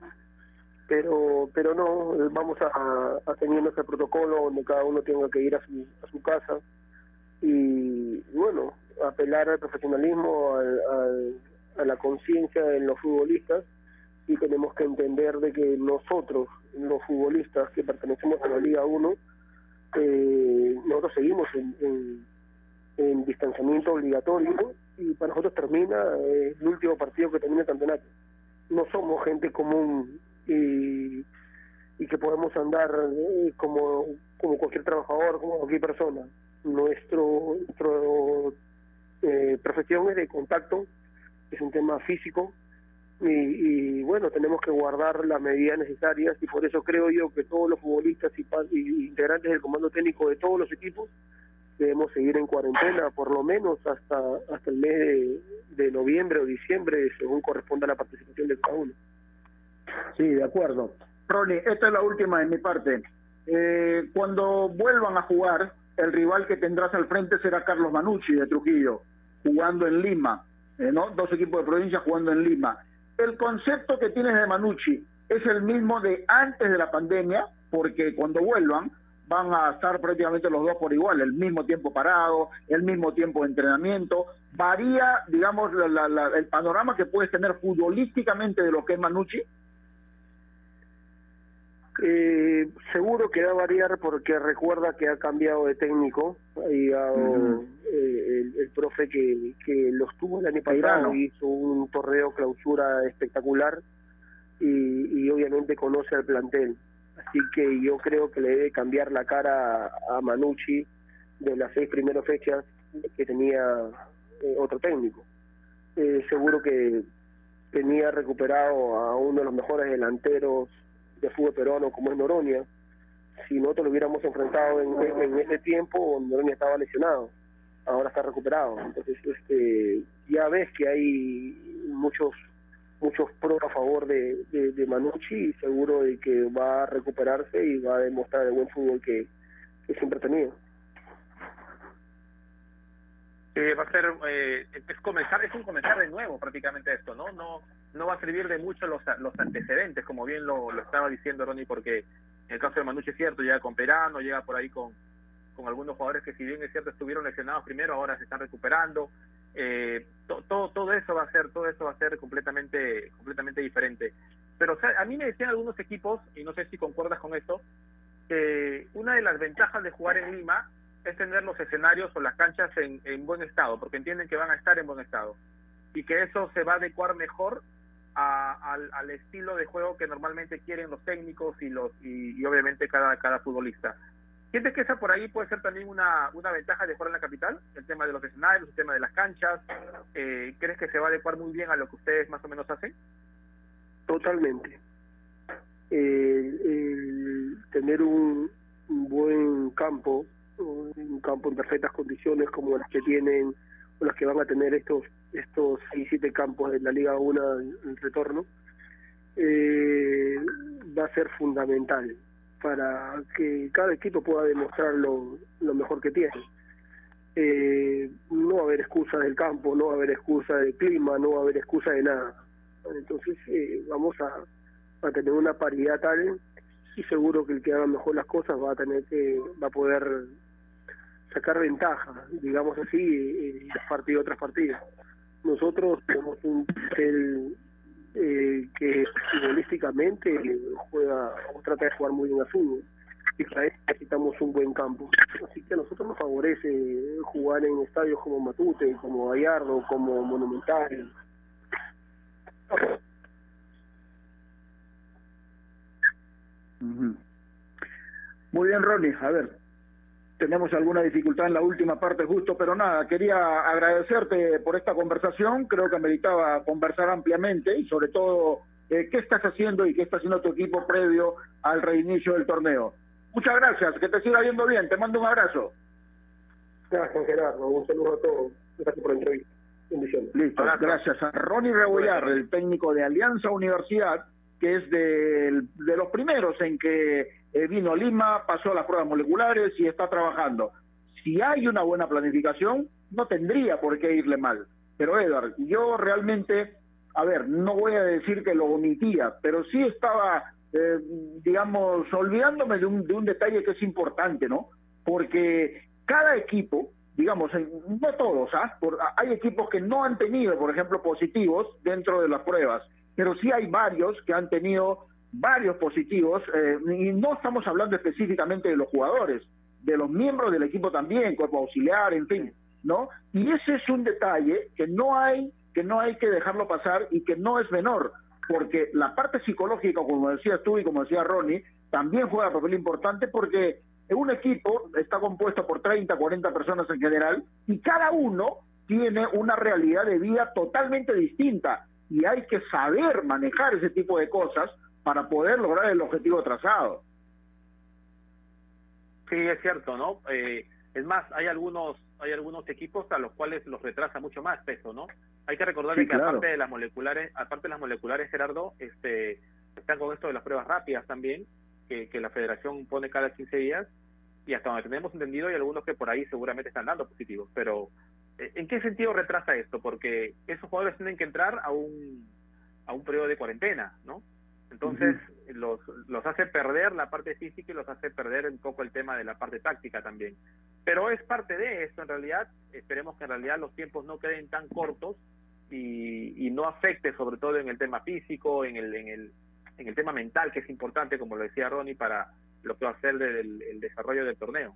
Pero pero no, eh, vamos a, tener nuestro protocolo donde cada uno tenga que ir a su, a su casa y bueno, apelar al profesionalismo, al, al- a la conciencia de los futbolistas y tenemos que entender de que nosotros, los futbolistas que pertenecemos a la Liga 1, eh, nosotros seguimos en distanciamiento obligatorio y para nosotros termina eh, el último partido que termina el campeonato. No somos gente común y, y que podemos andar eh, como, como cualquier trabajador, como cualquier persona. Nuestro, eh, profesión es de contacto, es un tema físico, y, y, bueno, tenemos que guardar las medidas necesarias y por eso creo yo que todos los futbolistas y, integrantes del comando técnico de todos los equipos debemos seguir en cuarentena por lo menos hasta hasta el mes de, de noviembre o diciembre según corresponda a la participación de cada uno. Sí, de acuerdo. Ronnie, esta es la última de mi parte. Eh, cuando vuelvan a jugar, el rival que tendrás al frente será Carlos Manucci de Trujillo, jugando en Lima, eh, ¿no? Dos equipos de provincia jugando en Lima. El concepto que tienes de Manucci es el mismo de antes de la pandemia, porque cuando vuelvan van a estar prácticamente los dos por igual, el mismo tiempo parado, el mismo tiempo de entrenamiento. Varía, digamos, la- la- la- el panorama que puedes tener futbolísticamente de lo que es Manucci. Eh, seguro que va a variar porque recuerda que ha cambiado de técnico, ha Ujú. eh, el, el profe que, que los tuvo el año pasado, hizo un torneo clausura espectacular y, y obviamente conoce al plantel. Así que yo creo que le debe cambiar la cara a Manucci de las seis primeras fechas que tenía eh, otro técnico. Eh, seguro que tenía recuperado a uno de los mejores delanteros de fútbol peruano como es Noronia. Si nosotros lo hubiéramos enfrentado en, ese tiempo, Noronia estaba lesionado, ahora está recuperado. Entonces, este, ya ves que hay muchos muchos pros a favor de, de, de Manucci y seguro de que va a recuperarse y va a demostrar el buen fútbol que, que siempre ha tenido. Eh, va a ser eh, es comenzar es un comenzar de nuevo prácticamente esto no no no va a servir de mucho los, los antecedentes como bien lo, estaba diciendo Ronnie porque en el caso de Manucci es cierto llega con Perano llega por ahí con con algunos jugadores que si bien es cierto estuvieron lesionados primero ahora se están recuperando eh, to- todo todo eso va a ser todo eso va a ser completamente completamente diferente pero a mí me decían algunos equipos y no sé si concuerdas con esto que una de las ventajas de jugar en Lima es tener los escenarios o las canchas en, en buen estado, porque entienden que van a estar en buen estado. Y que eso se va a adecuar mejor a- al, al estilo de juego que normalmente quieren los técnicos y los y, obviamente cada, cada futbolista. ¿Sientes que esa por ahí puede ser también una, una ventaja de jugar en la capital? El tema de los escenarios, el tema de las canchas. Eh, ¿Crees que se va a adecuar muy bien a lo que ustedes más o menos hacen? Totalmente. Tener un, un buen campo, un campo en perfectas condiciones como las que tienen o las que van a tener estos estos seis siete campos de la Liga 1 en retorno, eh, va a ser fundamental para que cada equipo pueda demostrar lo, lo mejor que tiene. Eh, no va a haber excusa del campo, no va a haber excusa del clima, no va a haber excusa de nada. Entonces eh, vamos a, a tener una paridad tal y seguro que el que haga mejor las cosas va a tener que va a poder sacar ventaja, digamos así, en las partidas otras partidas. Nosotros tenemos un eh, que futbolísticamente juega o trata de jugar muy bien al fútbol y para eso necesitamos un buen campo. Así que a nosotros nos favorece jugar en estadios como Matute, como Gallardo, como Monumental. Muy bien, Ronnie. A ver, tenemos alguna dificultad en la última parte justo, pero nada, quería agradecerte por esta conversación. Creo que meritaba conversar ampliamente y sobre todo eh, qué estás haciendo y qué está haciendo tu equipo previo al reinicio del torneo. Muchas gracias, que te siga yendo bien. Te mando un abrazo. Gracias, Gerardo. Un saludo a todos. Gracias por la entrevista. Bendiciones. Listo, gracias a Ronnie Rebollar, el técnico de Alianza Universidad, que es de, de los primeros en que eh, vino a Lima, pasó las pruebas moleculares y está trabajando. Si hay una buena planificación, no tendría por qué irle mal. Pero Edward, yo realmente, a ver, no voy a decir que lo omitía, pero sí estaba, eh, digamos, olvidándome de un, de un detalle que es importante, ¿no? Porque cada equipo, digamos, no todos, ¿ah? Por- hay equipos que no han tenido, por ejemplo, positivos dentro de las pruebas, pero sí hay varios que han tenido varios positivos, eh, y no estamos hablando específicamente de los jugadores, de los miembros del equipo también, cuerpo auxiliar, en fin, ¿no? Y ese es un detalle que no hay que no hay que dejarlo pasar y que no es menor, porque la parte psicológica, como decías tú y como decía Ronnie, también juega papel importante porque un equipo está compuesto por 30, 40 personas en general y cada uno tiene una realidad de vida totalmente distinta y hay que saber manejar ese tipo de cosas para poder lograr el objetivo trazado. Sí, es cierto, ¿no? Eh, es más, hay algunos hay algunos equipos a los cuales los retrasa mucho más peso, ¿no? Hay que recordar Sí, que claro. aparte de las moleculares, aparte de las moleculares, Gerardo, este, están con esto de las pruebas rápidas también, que, que la Federación pone cada 15 días y hasta donde tenemos entendido hay algunos que por ahí seguramente están dando positivos, pero eh, ¿en qué sentido retrasa esto? Porque esos jugadores tienen que entrar a un a un periodo de cuarentena, ¿no? Entonces los, los hace perder la parte física y los hace perder un poco el tema de la parte táctica también. Pero es parte de esto en realidad. Esperemos que en realidad los tiempos no queden tan cortos y, y no afecte sobre todo en el tema físico, en el, en el en el tema mental que es importante, como lo decía Ronnie, para lo que va a ser del el desarrollo del torneo.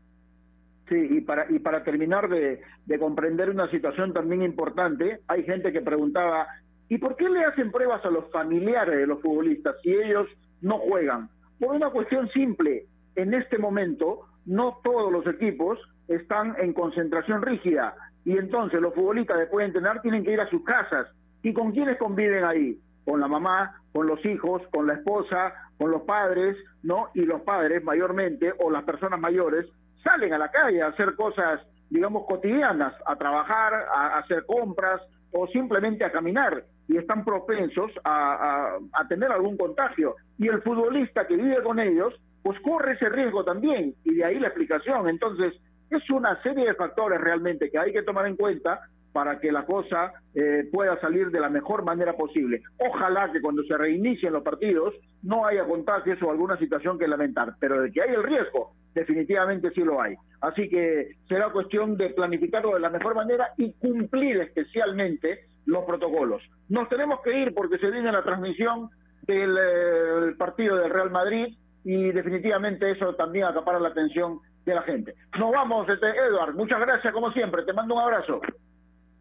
Sí, y para, y para terminar de, de comprender una situación también importante, hay gente que preguntaba, ¿y por qué le hacen pruebas a los familiares de los futbolistas si ellos no juegan? Por una cuestión simple, en este momento no todos los equipos están en concentración rígida y entonces los futbolistas después de entrenar tienen que ir a sus casas. ¿Y con quiénes conviven ahí? Con la mamá, con los hijos, con la esposa, con los padres, ¿no? Y los padres mayormente, o las personas mayores, salen a la calle a hacer cosas, digamos, cotidianas, a trabajar, a, hacer compras o simplemente a caminar y están propensos a, tener algún contagio. Y el futbolista que vive con ellos, pues corre ese riesgo también y de ahí la explicación. Entonces, es una serie de factores realmente que hay que tomar en cuenta para que la cosa eh, pueda salir de la mejor manera posible. Ojalá que cuando se reinicien los partidos no haya contagios o alguna situación que lamentar, pero de que hay el riesgo, definitivamente sí lo hay. Así que será cuestión de planificarlo de la mejor manera y cumplir especialmente los protocolos. Nos tenemos que ir porque se viene la transmisión del eh, partido del Real Madrid y definitivamente eso también acapara la atención de la gente. Nos vamos, este, Edward, muchas gracias como siempre, te mando un abrazo.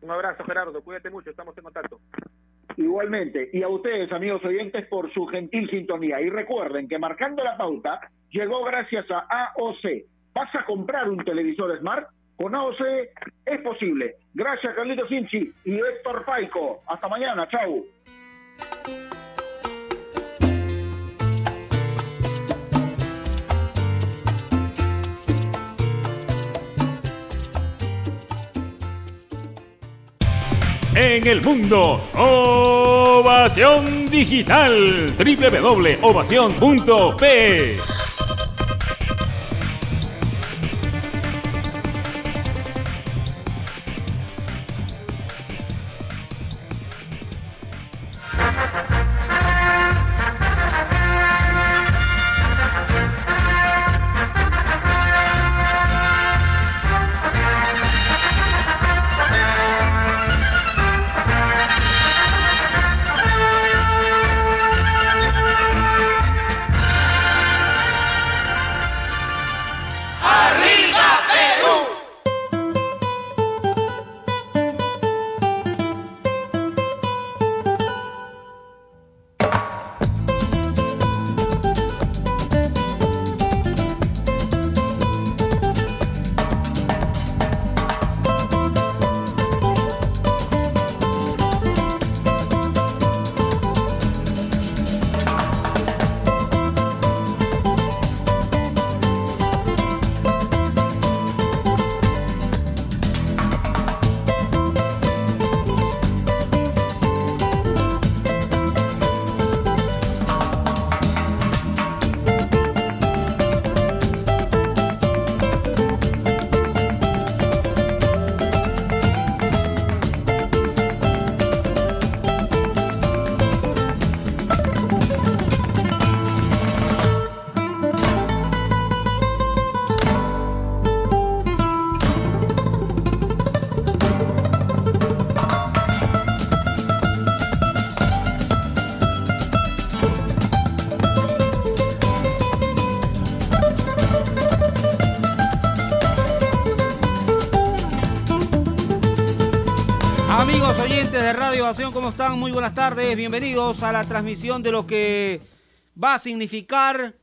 Un abrazo, Gerardo, cuídate mucho, estamos en contacto. Igualmente, y a ustedes, amigos oyentes, por su gentil sintonía. Y recuerden que marcando la pauta llegó gracias a AOC. ¿Vas a comprar un televisor Smart? Con AOC es posible. Gracias, Carlito Sinchi y Héctor Paico. Hasta mañana, chau. En el mundo, ovación. Digital. www.ovación.pe ¿cómo están? Muy buenas tardes, bienvenidos a la transmisión de lo que va a significar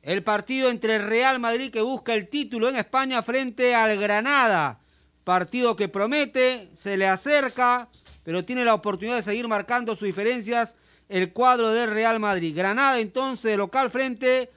el partido entre Real Madrid que busca el título en España frente al Granada. Partido que promete, se le acerca, pero tiene la oportunidad de seguir marcando sus diferencias el cuadro del Real Madrid. Granada entonces local frente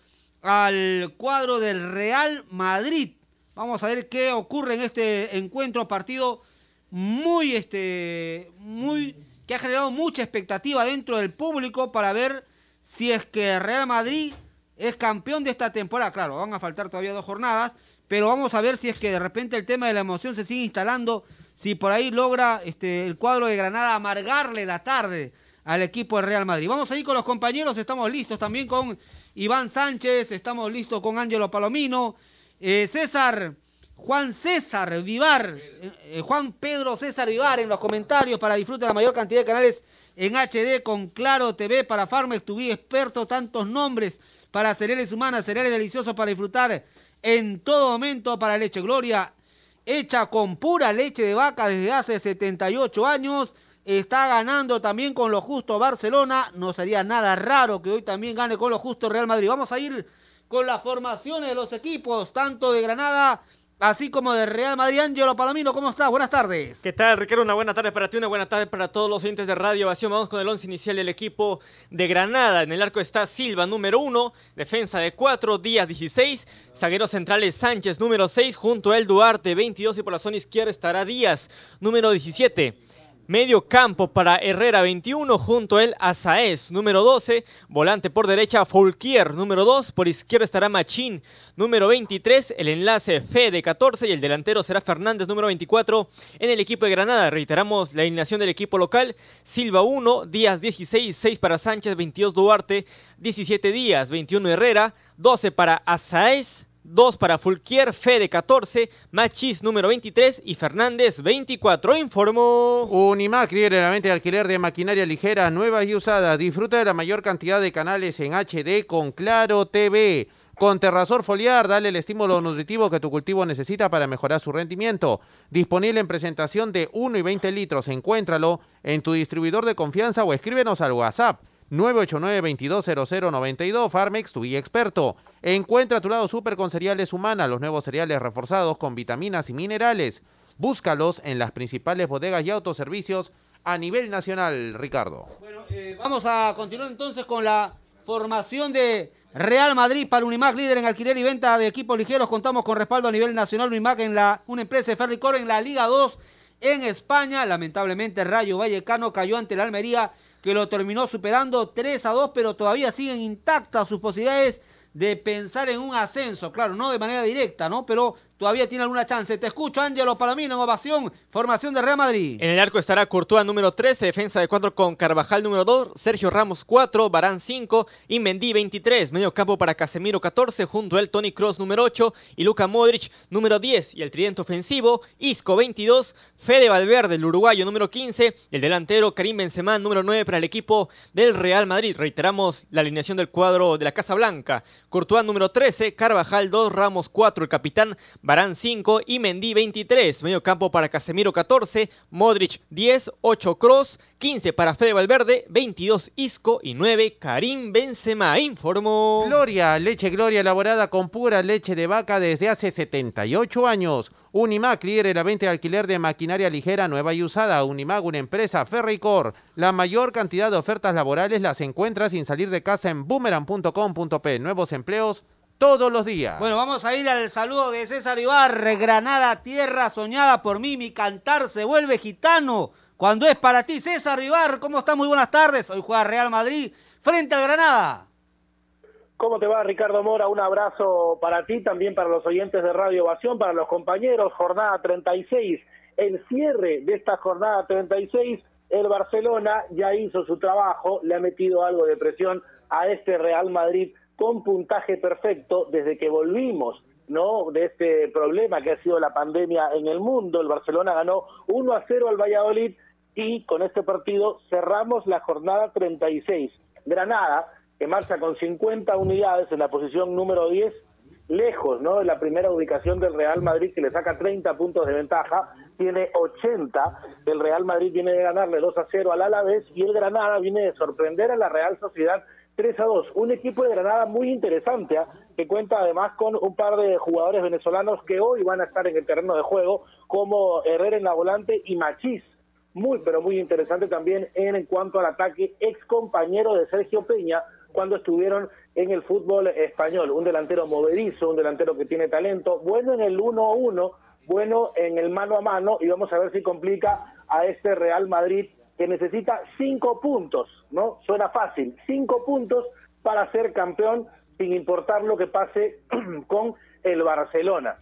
al cuadro del Real Madrid. Vamos a ver qué ocurre en este encuentro, partido muy, este, muy, que ha generado mucha expectativa dentro del público para ver si es que Real Madrid es campeón de esta temporada. Claro, van a faltar todavía dos jornadas, pero vamos a ver si es que de repente el tema de la emoción se sigue instalando, si por ahí logra este, el cuadro de Granada amargarle la tarde al equipo de Real Madrid. Vamos a ir con los compañeros, estamos listos también con Iván Sánchez, estamos listos con Ángelo Palomino, eh, César. Juan César Vivar, eh, eh, Juan Pedro César Vivar en los comentarios para disfrutar la mayor cantidad de canales en HD con Claro TV para Farmex, tu experto, tantos nombres para cereales humanas, cereales deliciosos para disfrutar en todo momento para Leche Gloria, hecha con pura leche de vaca desde hace 78 años. Está ganando también con lo justo Barcelona. No sería nada raro que hoy también gane con lo justo Real Madrid. Vamos a ir con las formaciones de los equipos, tanto de Granada así como de Real Madrid. Ángelo Palomino, ¿cómo estás? Buenas tardes. ¿Qué tal, Ricardo? Una buena tarde para ti, una buena tarde para todos los oyentes de Radio Ovación. Vamos con el once inicial del equipo de Granada. En el arco está Silva, número uno, defensa de cuatro, Díaz 16, zagueros centrales Sánchez, número 6, junto a El Duarte, 22 y por la zona izquierda estará Díaz, número 17. Medio campo para Herrera 21, junto a él Azaez, número 12. Volante por derecha Folquier, número 2. Por izquierda estará Machín, número 23. El enlace Fede 14 y el delantero será Fernández, número 24. En el equipo de Granada, reiteramos la alineación del equipo local. Silva 1, Díaz 16, 6 para Sánchez, 22 Duarte, 17 Díaz, 21 Herrera, 12 para Azaez. 2 para Fulquier, Fede 14, Machis número 23 y Fernández 24. Informó. Unimac, líder la de alquiler de maquinaria ligera, nueva y usada. Disfruta de la mayor cantidad de canales en HD con Claro TV. Con Terrasor Foliar, dale el estímulo nutritivo que tu cultivo necesita para mejorar su rendimiento. Disponible en presentación de 1 y 20 litros. Encuéntralo en tu distribuidor de confianza o escríbenos al WhatsApp 989-220092, Farmex, tu guía experto. Encuentra tu lado super con cereales humanas, los nuevos cereales reforzados con vitaminas y minerales. Búscalos en las principales bodegas y autoservicios a nivel nacional, Ricardo. Bueno, eh, vamos a continuar entonces con la formación de Real Madrid para Unimac, líder en alquiler y venta de equipos ligeros. Contamos con respaldo a nivel nacional Unimac en la una empresa de Ferricor en la Liga 2 en España. Lamentablemente Rayo Vallecano cayó ante la Almería que lo terminó superando 3 a 2, pero todavía siguen intactas sus posibilidades de pensar en un ascenso, claro, no de manera directa, ¿no? Pero todavía tiene alguna chance. Te escucho, Ángelo Palomino, en ovación, formación de Real Madrid. En el arco estará Courtois número 13, defensa de 4 con Carvajal número 2, Sergio Ramos 4, Barán 5 y Mendy 23. Medio campo para Casemiro 14, junto a él Tony Cross número 8 y Luka Modric número 10. Y el tridente ofensivo, Isco 22, Fede Valverde, el uruguayo número 15, el delantero Karim Benzema número 9 para el equipo del Real Madrid. Reiteramos la alineación del cuadro de la Casa Blanca. Courtois número 13, Carvajal 2, Ramos 4, el capitán Barán 5 y Mendy 23. Medio campo para Casemiro 14, Modric 10, 8 Cross, 15 para Fede Valverde, 22 Isco y 9 Karim Benzema. Informó. Gloria, leche Gloria elaborada con pura leche de vaca desde hace 78 años. Unimac, líder en la venta de alquiler de maquinaria ligera nueva y usada. Unimac, una empresa Ferricor. La mayor cantidad de ofertas laborales las encuentras sin salir de casa en boomerang.com.p. Nuevos empleos todos los días. Bueno, vamos a ir al saludo de César Ibarre, Granada, tierra soñada por mí, mi cantar se vuelve gitano. Cuando es para ti, César Ibarre, ¿cómo está? Muy buenas tardes. Hoy juega Real Madrid frente al Granada. ¿Cómo te va, Ricardo Mora? Un abrazo para ti, también para los oyentes de Radio Ovación, para los compañeros. Jornada 36. El cierre de esta jornada 36, el Barcelona ya hizo su trabajo, le ha metido algo de presión a este Real Madrid con puntaje perfecto desde que volvimos no de este problema que ha sido la pandemia en el mundo. El Barcelona ganó 1 a 0 al Valladolid y con este partido cerramos la jornada 36. Granada, que marcha con 50 unidades en la posición número 10, lejos ¿no? de la primera ubicación del Real Madrid, que le saca 30 puntos de ventaja, tiene 80. El Real Madrid viene de ganarle 2 a 0 al Alavés y el Granada viene de sorprender a la Real Sociedad 3 a 2. Un equipo de Granada muy interesante, ¿ah? que cuenta además con un par de jugadores venezolanos que hoy van a estar en el terreno de juego, como Herrera en la volante y Machís. Muy, pero muy interesante también en, en cuanto al ataque, ex compañero de Sergio Peña cuando estuvieron en el fútbol español. Un delantero movedizo, un delantero que tiene talento, bueno en el 1-1, bueno en el mano a mano, y vamos a ver si complica a este Real Madrid que necesita cinco puntos, ¿no? Suena fácil, cinco puntos para ser campeón sin importar lo que pase *clears throat* con el Barcelona,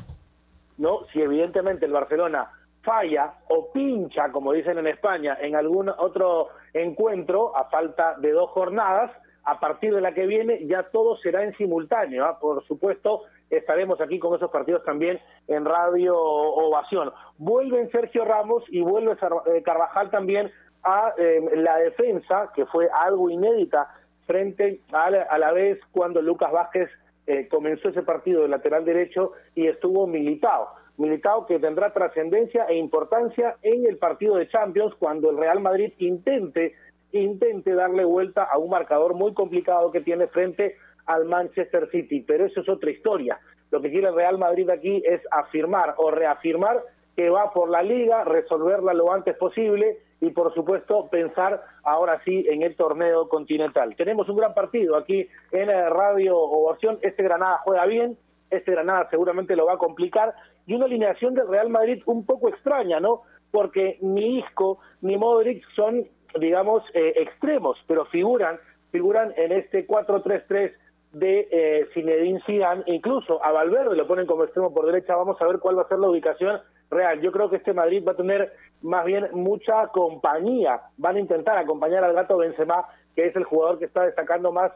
¿no? Si evidentemente el Barcelona falla o pincha, como dicen en España, en algún otro encuentro a falta de dos jornadas, a partir de la que viene ya todo será en simultáneo. ¿ah? Por supuesto, estaremos aquí con esos partidos también en Radio Ovación. Vuelven Sergio Ramos y vuelve eh, Carvajal también a eh, la defensa, que fue algo inédita frente a la, a la vez cuando Lucas Vázquez eh, comenzó ese partido de lateral derecho y estuvo militado. Militado que tendrá trascendencia e importancia en el partido de Champions cuando el Real Madrid intente intente darle vuelta a un marcador muy complicado que tiene frente al Manchester City, pero eso es otra historia. Lo que quiere el Real Madrid aquí es afirmar o reafirmar que va por la liga, resolverla lo antes posible y por supuesto pensar ahora sí en el torneo continental. Tenemos un gran partido aquí en Radio Ovación, este Granada juega bien, este Granada seguramente lo va a complicar y una alineación del Real Madrid un poco extraña, ¿no? Porque ni Isco ni Modric son digamos, eh, extremos, pero figuran, figuran en este 4-3-3 de eh, Zinedine Zidane, incluso a Valverde lo ponen como extremo por derecha, vamos a ver cuál va a ser la ubicación real. Yo creo que este Madrid va a tener más bien mucha compañía, van a intentar acompañar al gato Benzema, que es el jugador que está destacando más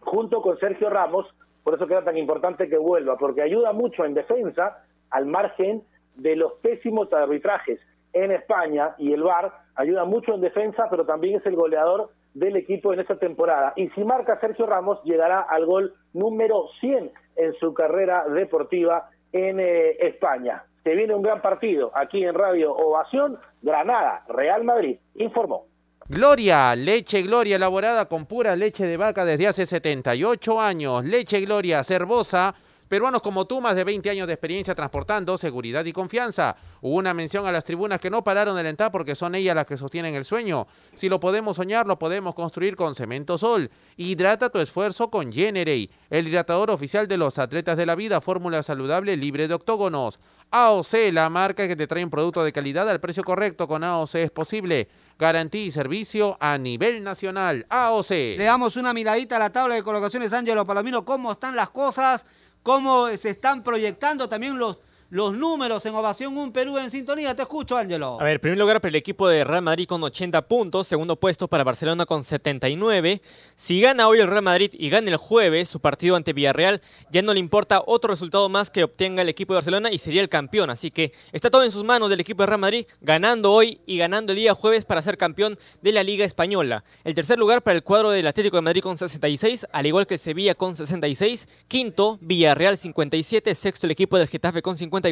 junto con Sergio Ramos, por eso queda tan importante que vuelva, porque ayuda mucho en defensa al margen de los pésimos arbitrajes en España y el VAR ayuda mucho en defensa, pero también es el goleador del equipo en esta temporada. Y si marca Sergio Ramos, llegará al gol número 100 en su carrera deportiva en eh, España. Se viene un gran partido aquí en Radio Ovación, Granada, Real Madrid, informó. Gloria, leche Gloria elaborada con pura leche de vaca desde hace 78 años. Leche Gloria cervosa Peruanos como tú, más de 20 años de experiencia transportando seguridad y confianza. Hubo una mención a las tribunas que no pararon de alentar porque son ellas las que sostienen el sueño. Si lo podemos soñar, lo podemos construir con Cemento Sol. Hidrata tu esfuerzo con Generate, el hidratador oficial de los atletas de la vida, fórmula saludable libre de octógonos. AOC, la marca que te trae un producto de calidad al precio correcto. Con AOC es posible. Garantía y servicio a nivel nacional. AOC. Le damos una miradita a la tabla de colocaciones, Ángelo Palomino, cómo están las cosas, cómo se están proyectando también los los números en Ovación Un Perú en sintonía. Te escucho, Ángelo. A ver, primer lugar para el equipo de Real Madrid con 80 puntos, segundo puesto para Barcelona con 79. Si gana hoy el Real Madrid y gana el jueves su partido ante Villarreal, ya no le importa otro resultado más que obtenga el equipo de Barcelona y sería el campeón. Así que está todo en sus manos del equipo de Real Madrid, ganando hoy y ganando el día jueves para ser campeón de la Liga Española. El tercer lugar para el cuadro del Atlético de Madrid con 66, al igual que Sevilla con 66. Quinto, Villarreal 57. Sexto, el equipo del Getafe con 50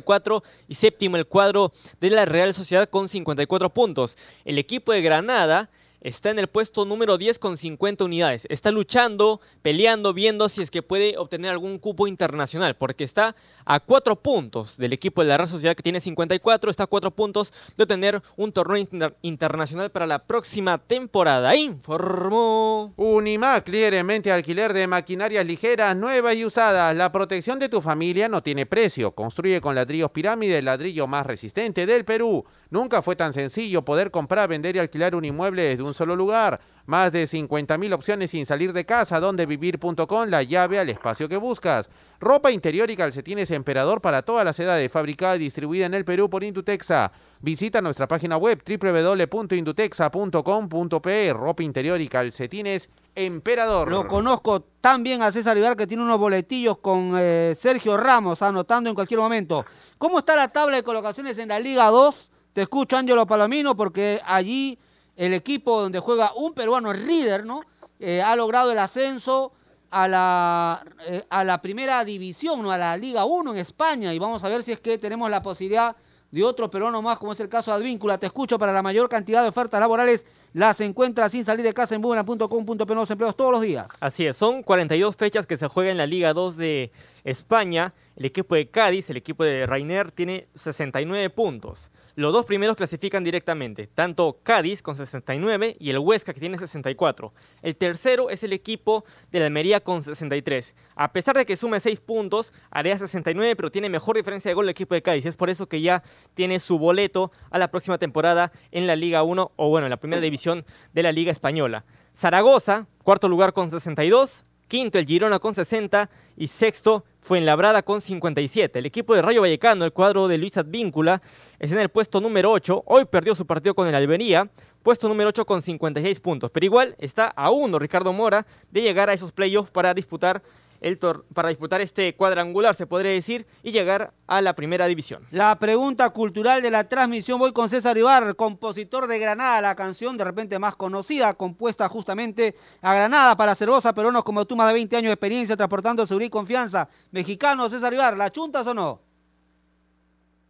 y séptimo el cuadro de la Real Sociedad con 54 puntos. El equipo de Granada está en el puesto número 10 con 50 unidades. Está luchando, peleando, viendo si es que puede obtener algún cupo internacional, porque está a cuatro puntos del equipo de la Real Sociedad que tiene 54, está a cuatro puntos de obtener un torneo internacional para la próxima temporada. Informó Unimac, mente alquiler de maquinarias ligeras, nuevas y usadas. La protección de tu familia no tiene precio. Construye con ladrillos pirámide el ladrillo más resistente del Perú. Nunca fue tan sencillo poder comprar, vender y alquilar un inmueble desde un solo lugar. Más de 50.000 opciones sin salir de casa, donde vivir.com, la llave al espacio que buscas. Ropa interior y calcetines Emperador para todas las edades, fabricada y distribuida en el Perú por Indutexa. Visita nuestra página web www.indutexa.com.pe. Ropa interior y calcetines Emperador. Lo conozco tan bien a César Ibar que tiene unos boletillos con eh, Sergio Ramos anotando en cualquier momento. ¿Cómo está la tabla de colocaciones en la Liga 2? Te escucho, Ángelo Palomino, porque allí el equipo donde juega un peruano, Rieder, ¿no? Eh, ha logrado el ascenso a la, eh, a la primera división, ¿no? a la Liga 1 en España. Y vamos a ver si es que tenemos la posibilidad de otro peruano más, como es el caso de Advíncula. Te escucho para la mayor cantidad de ofertas laborales. Las encuentras sin salir de casa en búbena.com.p empleos todos los días. Así es, son 42 fechas que se juegan en la Liga 2 de España. El equipo de Cádiz, el equipo de Rainer, tiene 69 puntos. Los dos primeros clasifican directamente, tanto Cádiz con 69 y el Huesca que tiene 64. El tercero es el equipo de la Almería con 63. A pesar de que sume 6 puntos, haría 69, pero tiene mejor diferencia de gol el equipo de Cádiz. Es por eso que ya tiene su boleto a la próxima temporada en la Liga 1 o bueno, en la primera división de la Liga Española. Zaragoza, cuarto lugar con 62. Quinto el Girona con 60 y sexto fue en Labrada con 57. El equipo de Rayo Vallecano, el cuadro de Luis Advíncula, es en el puesto número 8. Hoy perdió su partido con el Albería, puesto número 8 con 56 puntos. Pero igual está a uno Ricardo Mora de llegar a esos playoffs para disputar el para disputar este cuadrangular, se podría decir, y llegar a la primera división. La pregunta cultural de la transmisión, voy con César Ibar, compositor de Granada, la canción de repente más conocida, compuesta justamente a Granada para Cervosa, peruanos como tú, más de 20 años de experiencia transportando seguridad y confianza. Mexicano, César Ibar, ¿la chuntas o no?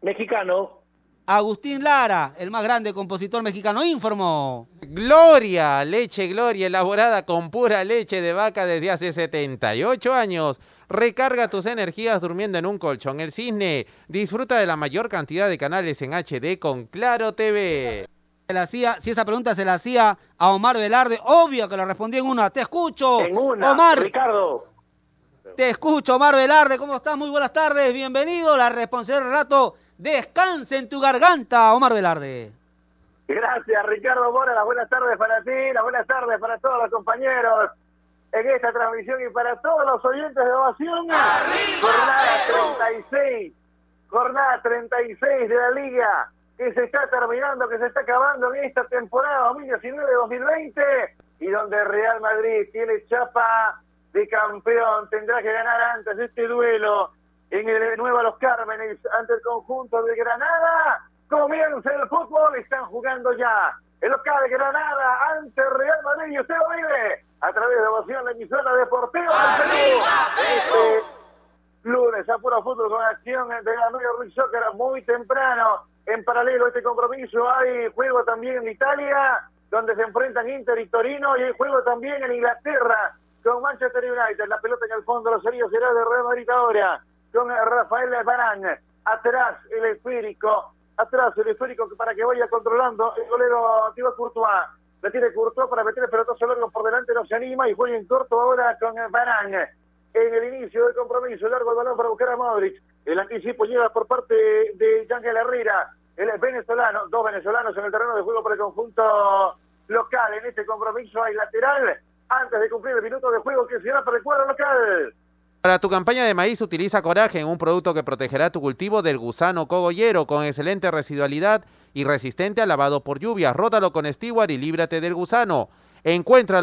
Mexicano. Agustín Lara, el más grande compositor mexicano, informó. Gloria, leche Gloria, elaborada con pura leche de vaca desde hace 78 años. Recarga tus energías durmiendo en un colchón El Cisne. Disfruta de la mayor cantidad de canales en HD con Claro TV. Se la hacía, si esa pregunta se la hacía a Omar Velarde, obvio que lo respondí en una. Te escucho. En una, Omar. Ricardo. Te escucho, Omar Velarde. ¿Cómo estás? Muy buenas tardes. Bienvenido. La responsable del rato Descanse en tu garganta, Omar Velarde. Gracias, Ricardo Mora. Las buenas tardes para ti, las buenas tardes para todos los compañeros en esta transmisión y para todos los oyentes de Ovación. Jornada 36, jornada 36 de la Liga que se está terminando, que se está acabando en esta temporada 2019-2020 y donde Real Madrid tiene chapa de campeón. Tendrá que ganar antes de este duelo en el de Nueva Los Cármenes ante el conjunto de Granada. Comienza el fútbol, están jugando ya el local de Granada ante Real Madrid y usted lo vive a través de Ovación, la emisora deportiva Este lunes a puro fútbol con acción de la New York Soccer muy temprano. En paralelo a este compromiso hay juego también en Italia, donde se enfrentan Inter y Torino, y hay juego también en Inglaterra con Manchester United. La pelota en el fondo, los seríos será de Real Madrid ahora con Rafael Barán. Atrás el esférico, atrás el esférico para que vaya controlando el golero Thibaut Courtois. Le tiene Courtois para meter el pelotazo largo por delante, no se anima y juega en corto ahora con Barán. En el inicio del compromiso, largo el balón para buscar a Modric. El anticipo llega por parte de Ángel Herrera. Es venezolano, dos venezolanos en el terreno de juego para el conjunto local. En este compromiso hay lateral antes de cumplir el minuto de juego que será para el cuadro local. Para tu campaña de maíz utiliza Coraje, un producto que protegerá tu cultivo del gusano cogollero con excelente residualidad y resistente al lavado por lluvia. Rótalo con Stewart y líbrate del gusano. Encuentra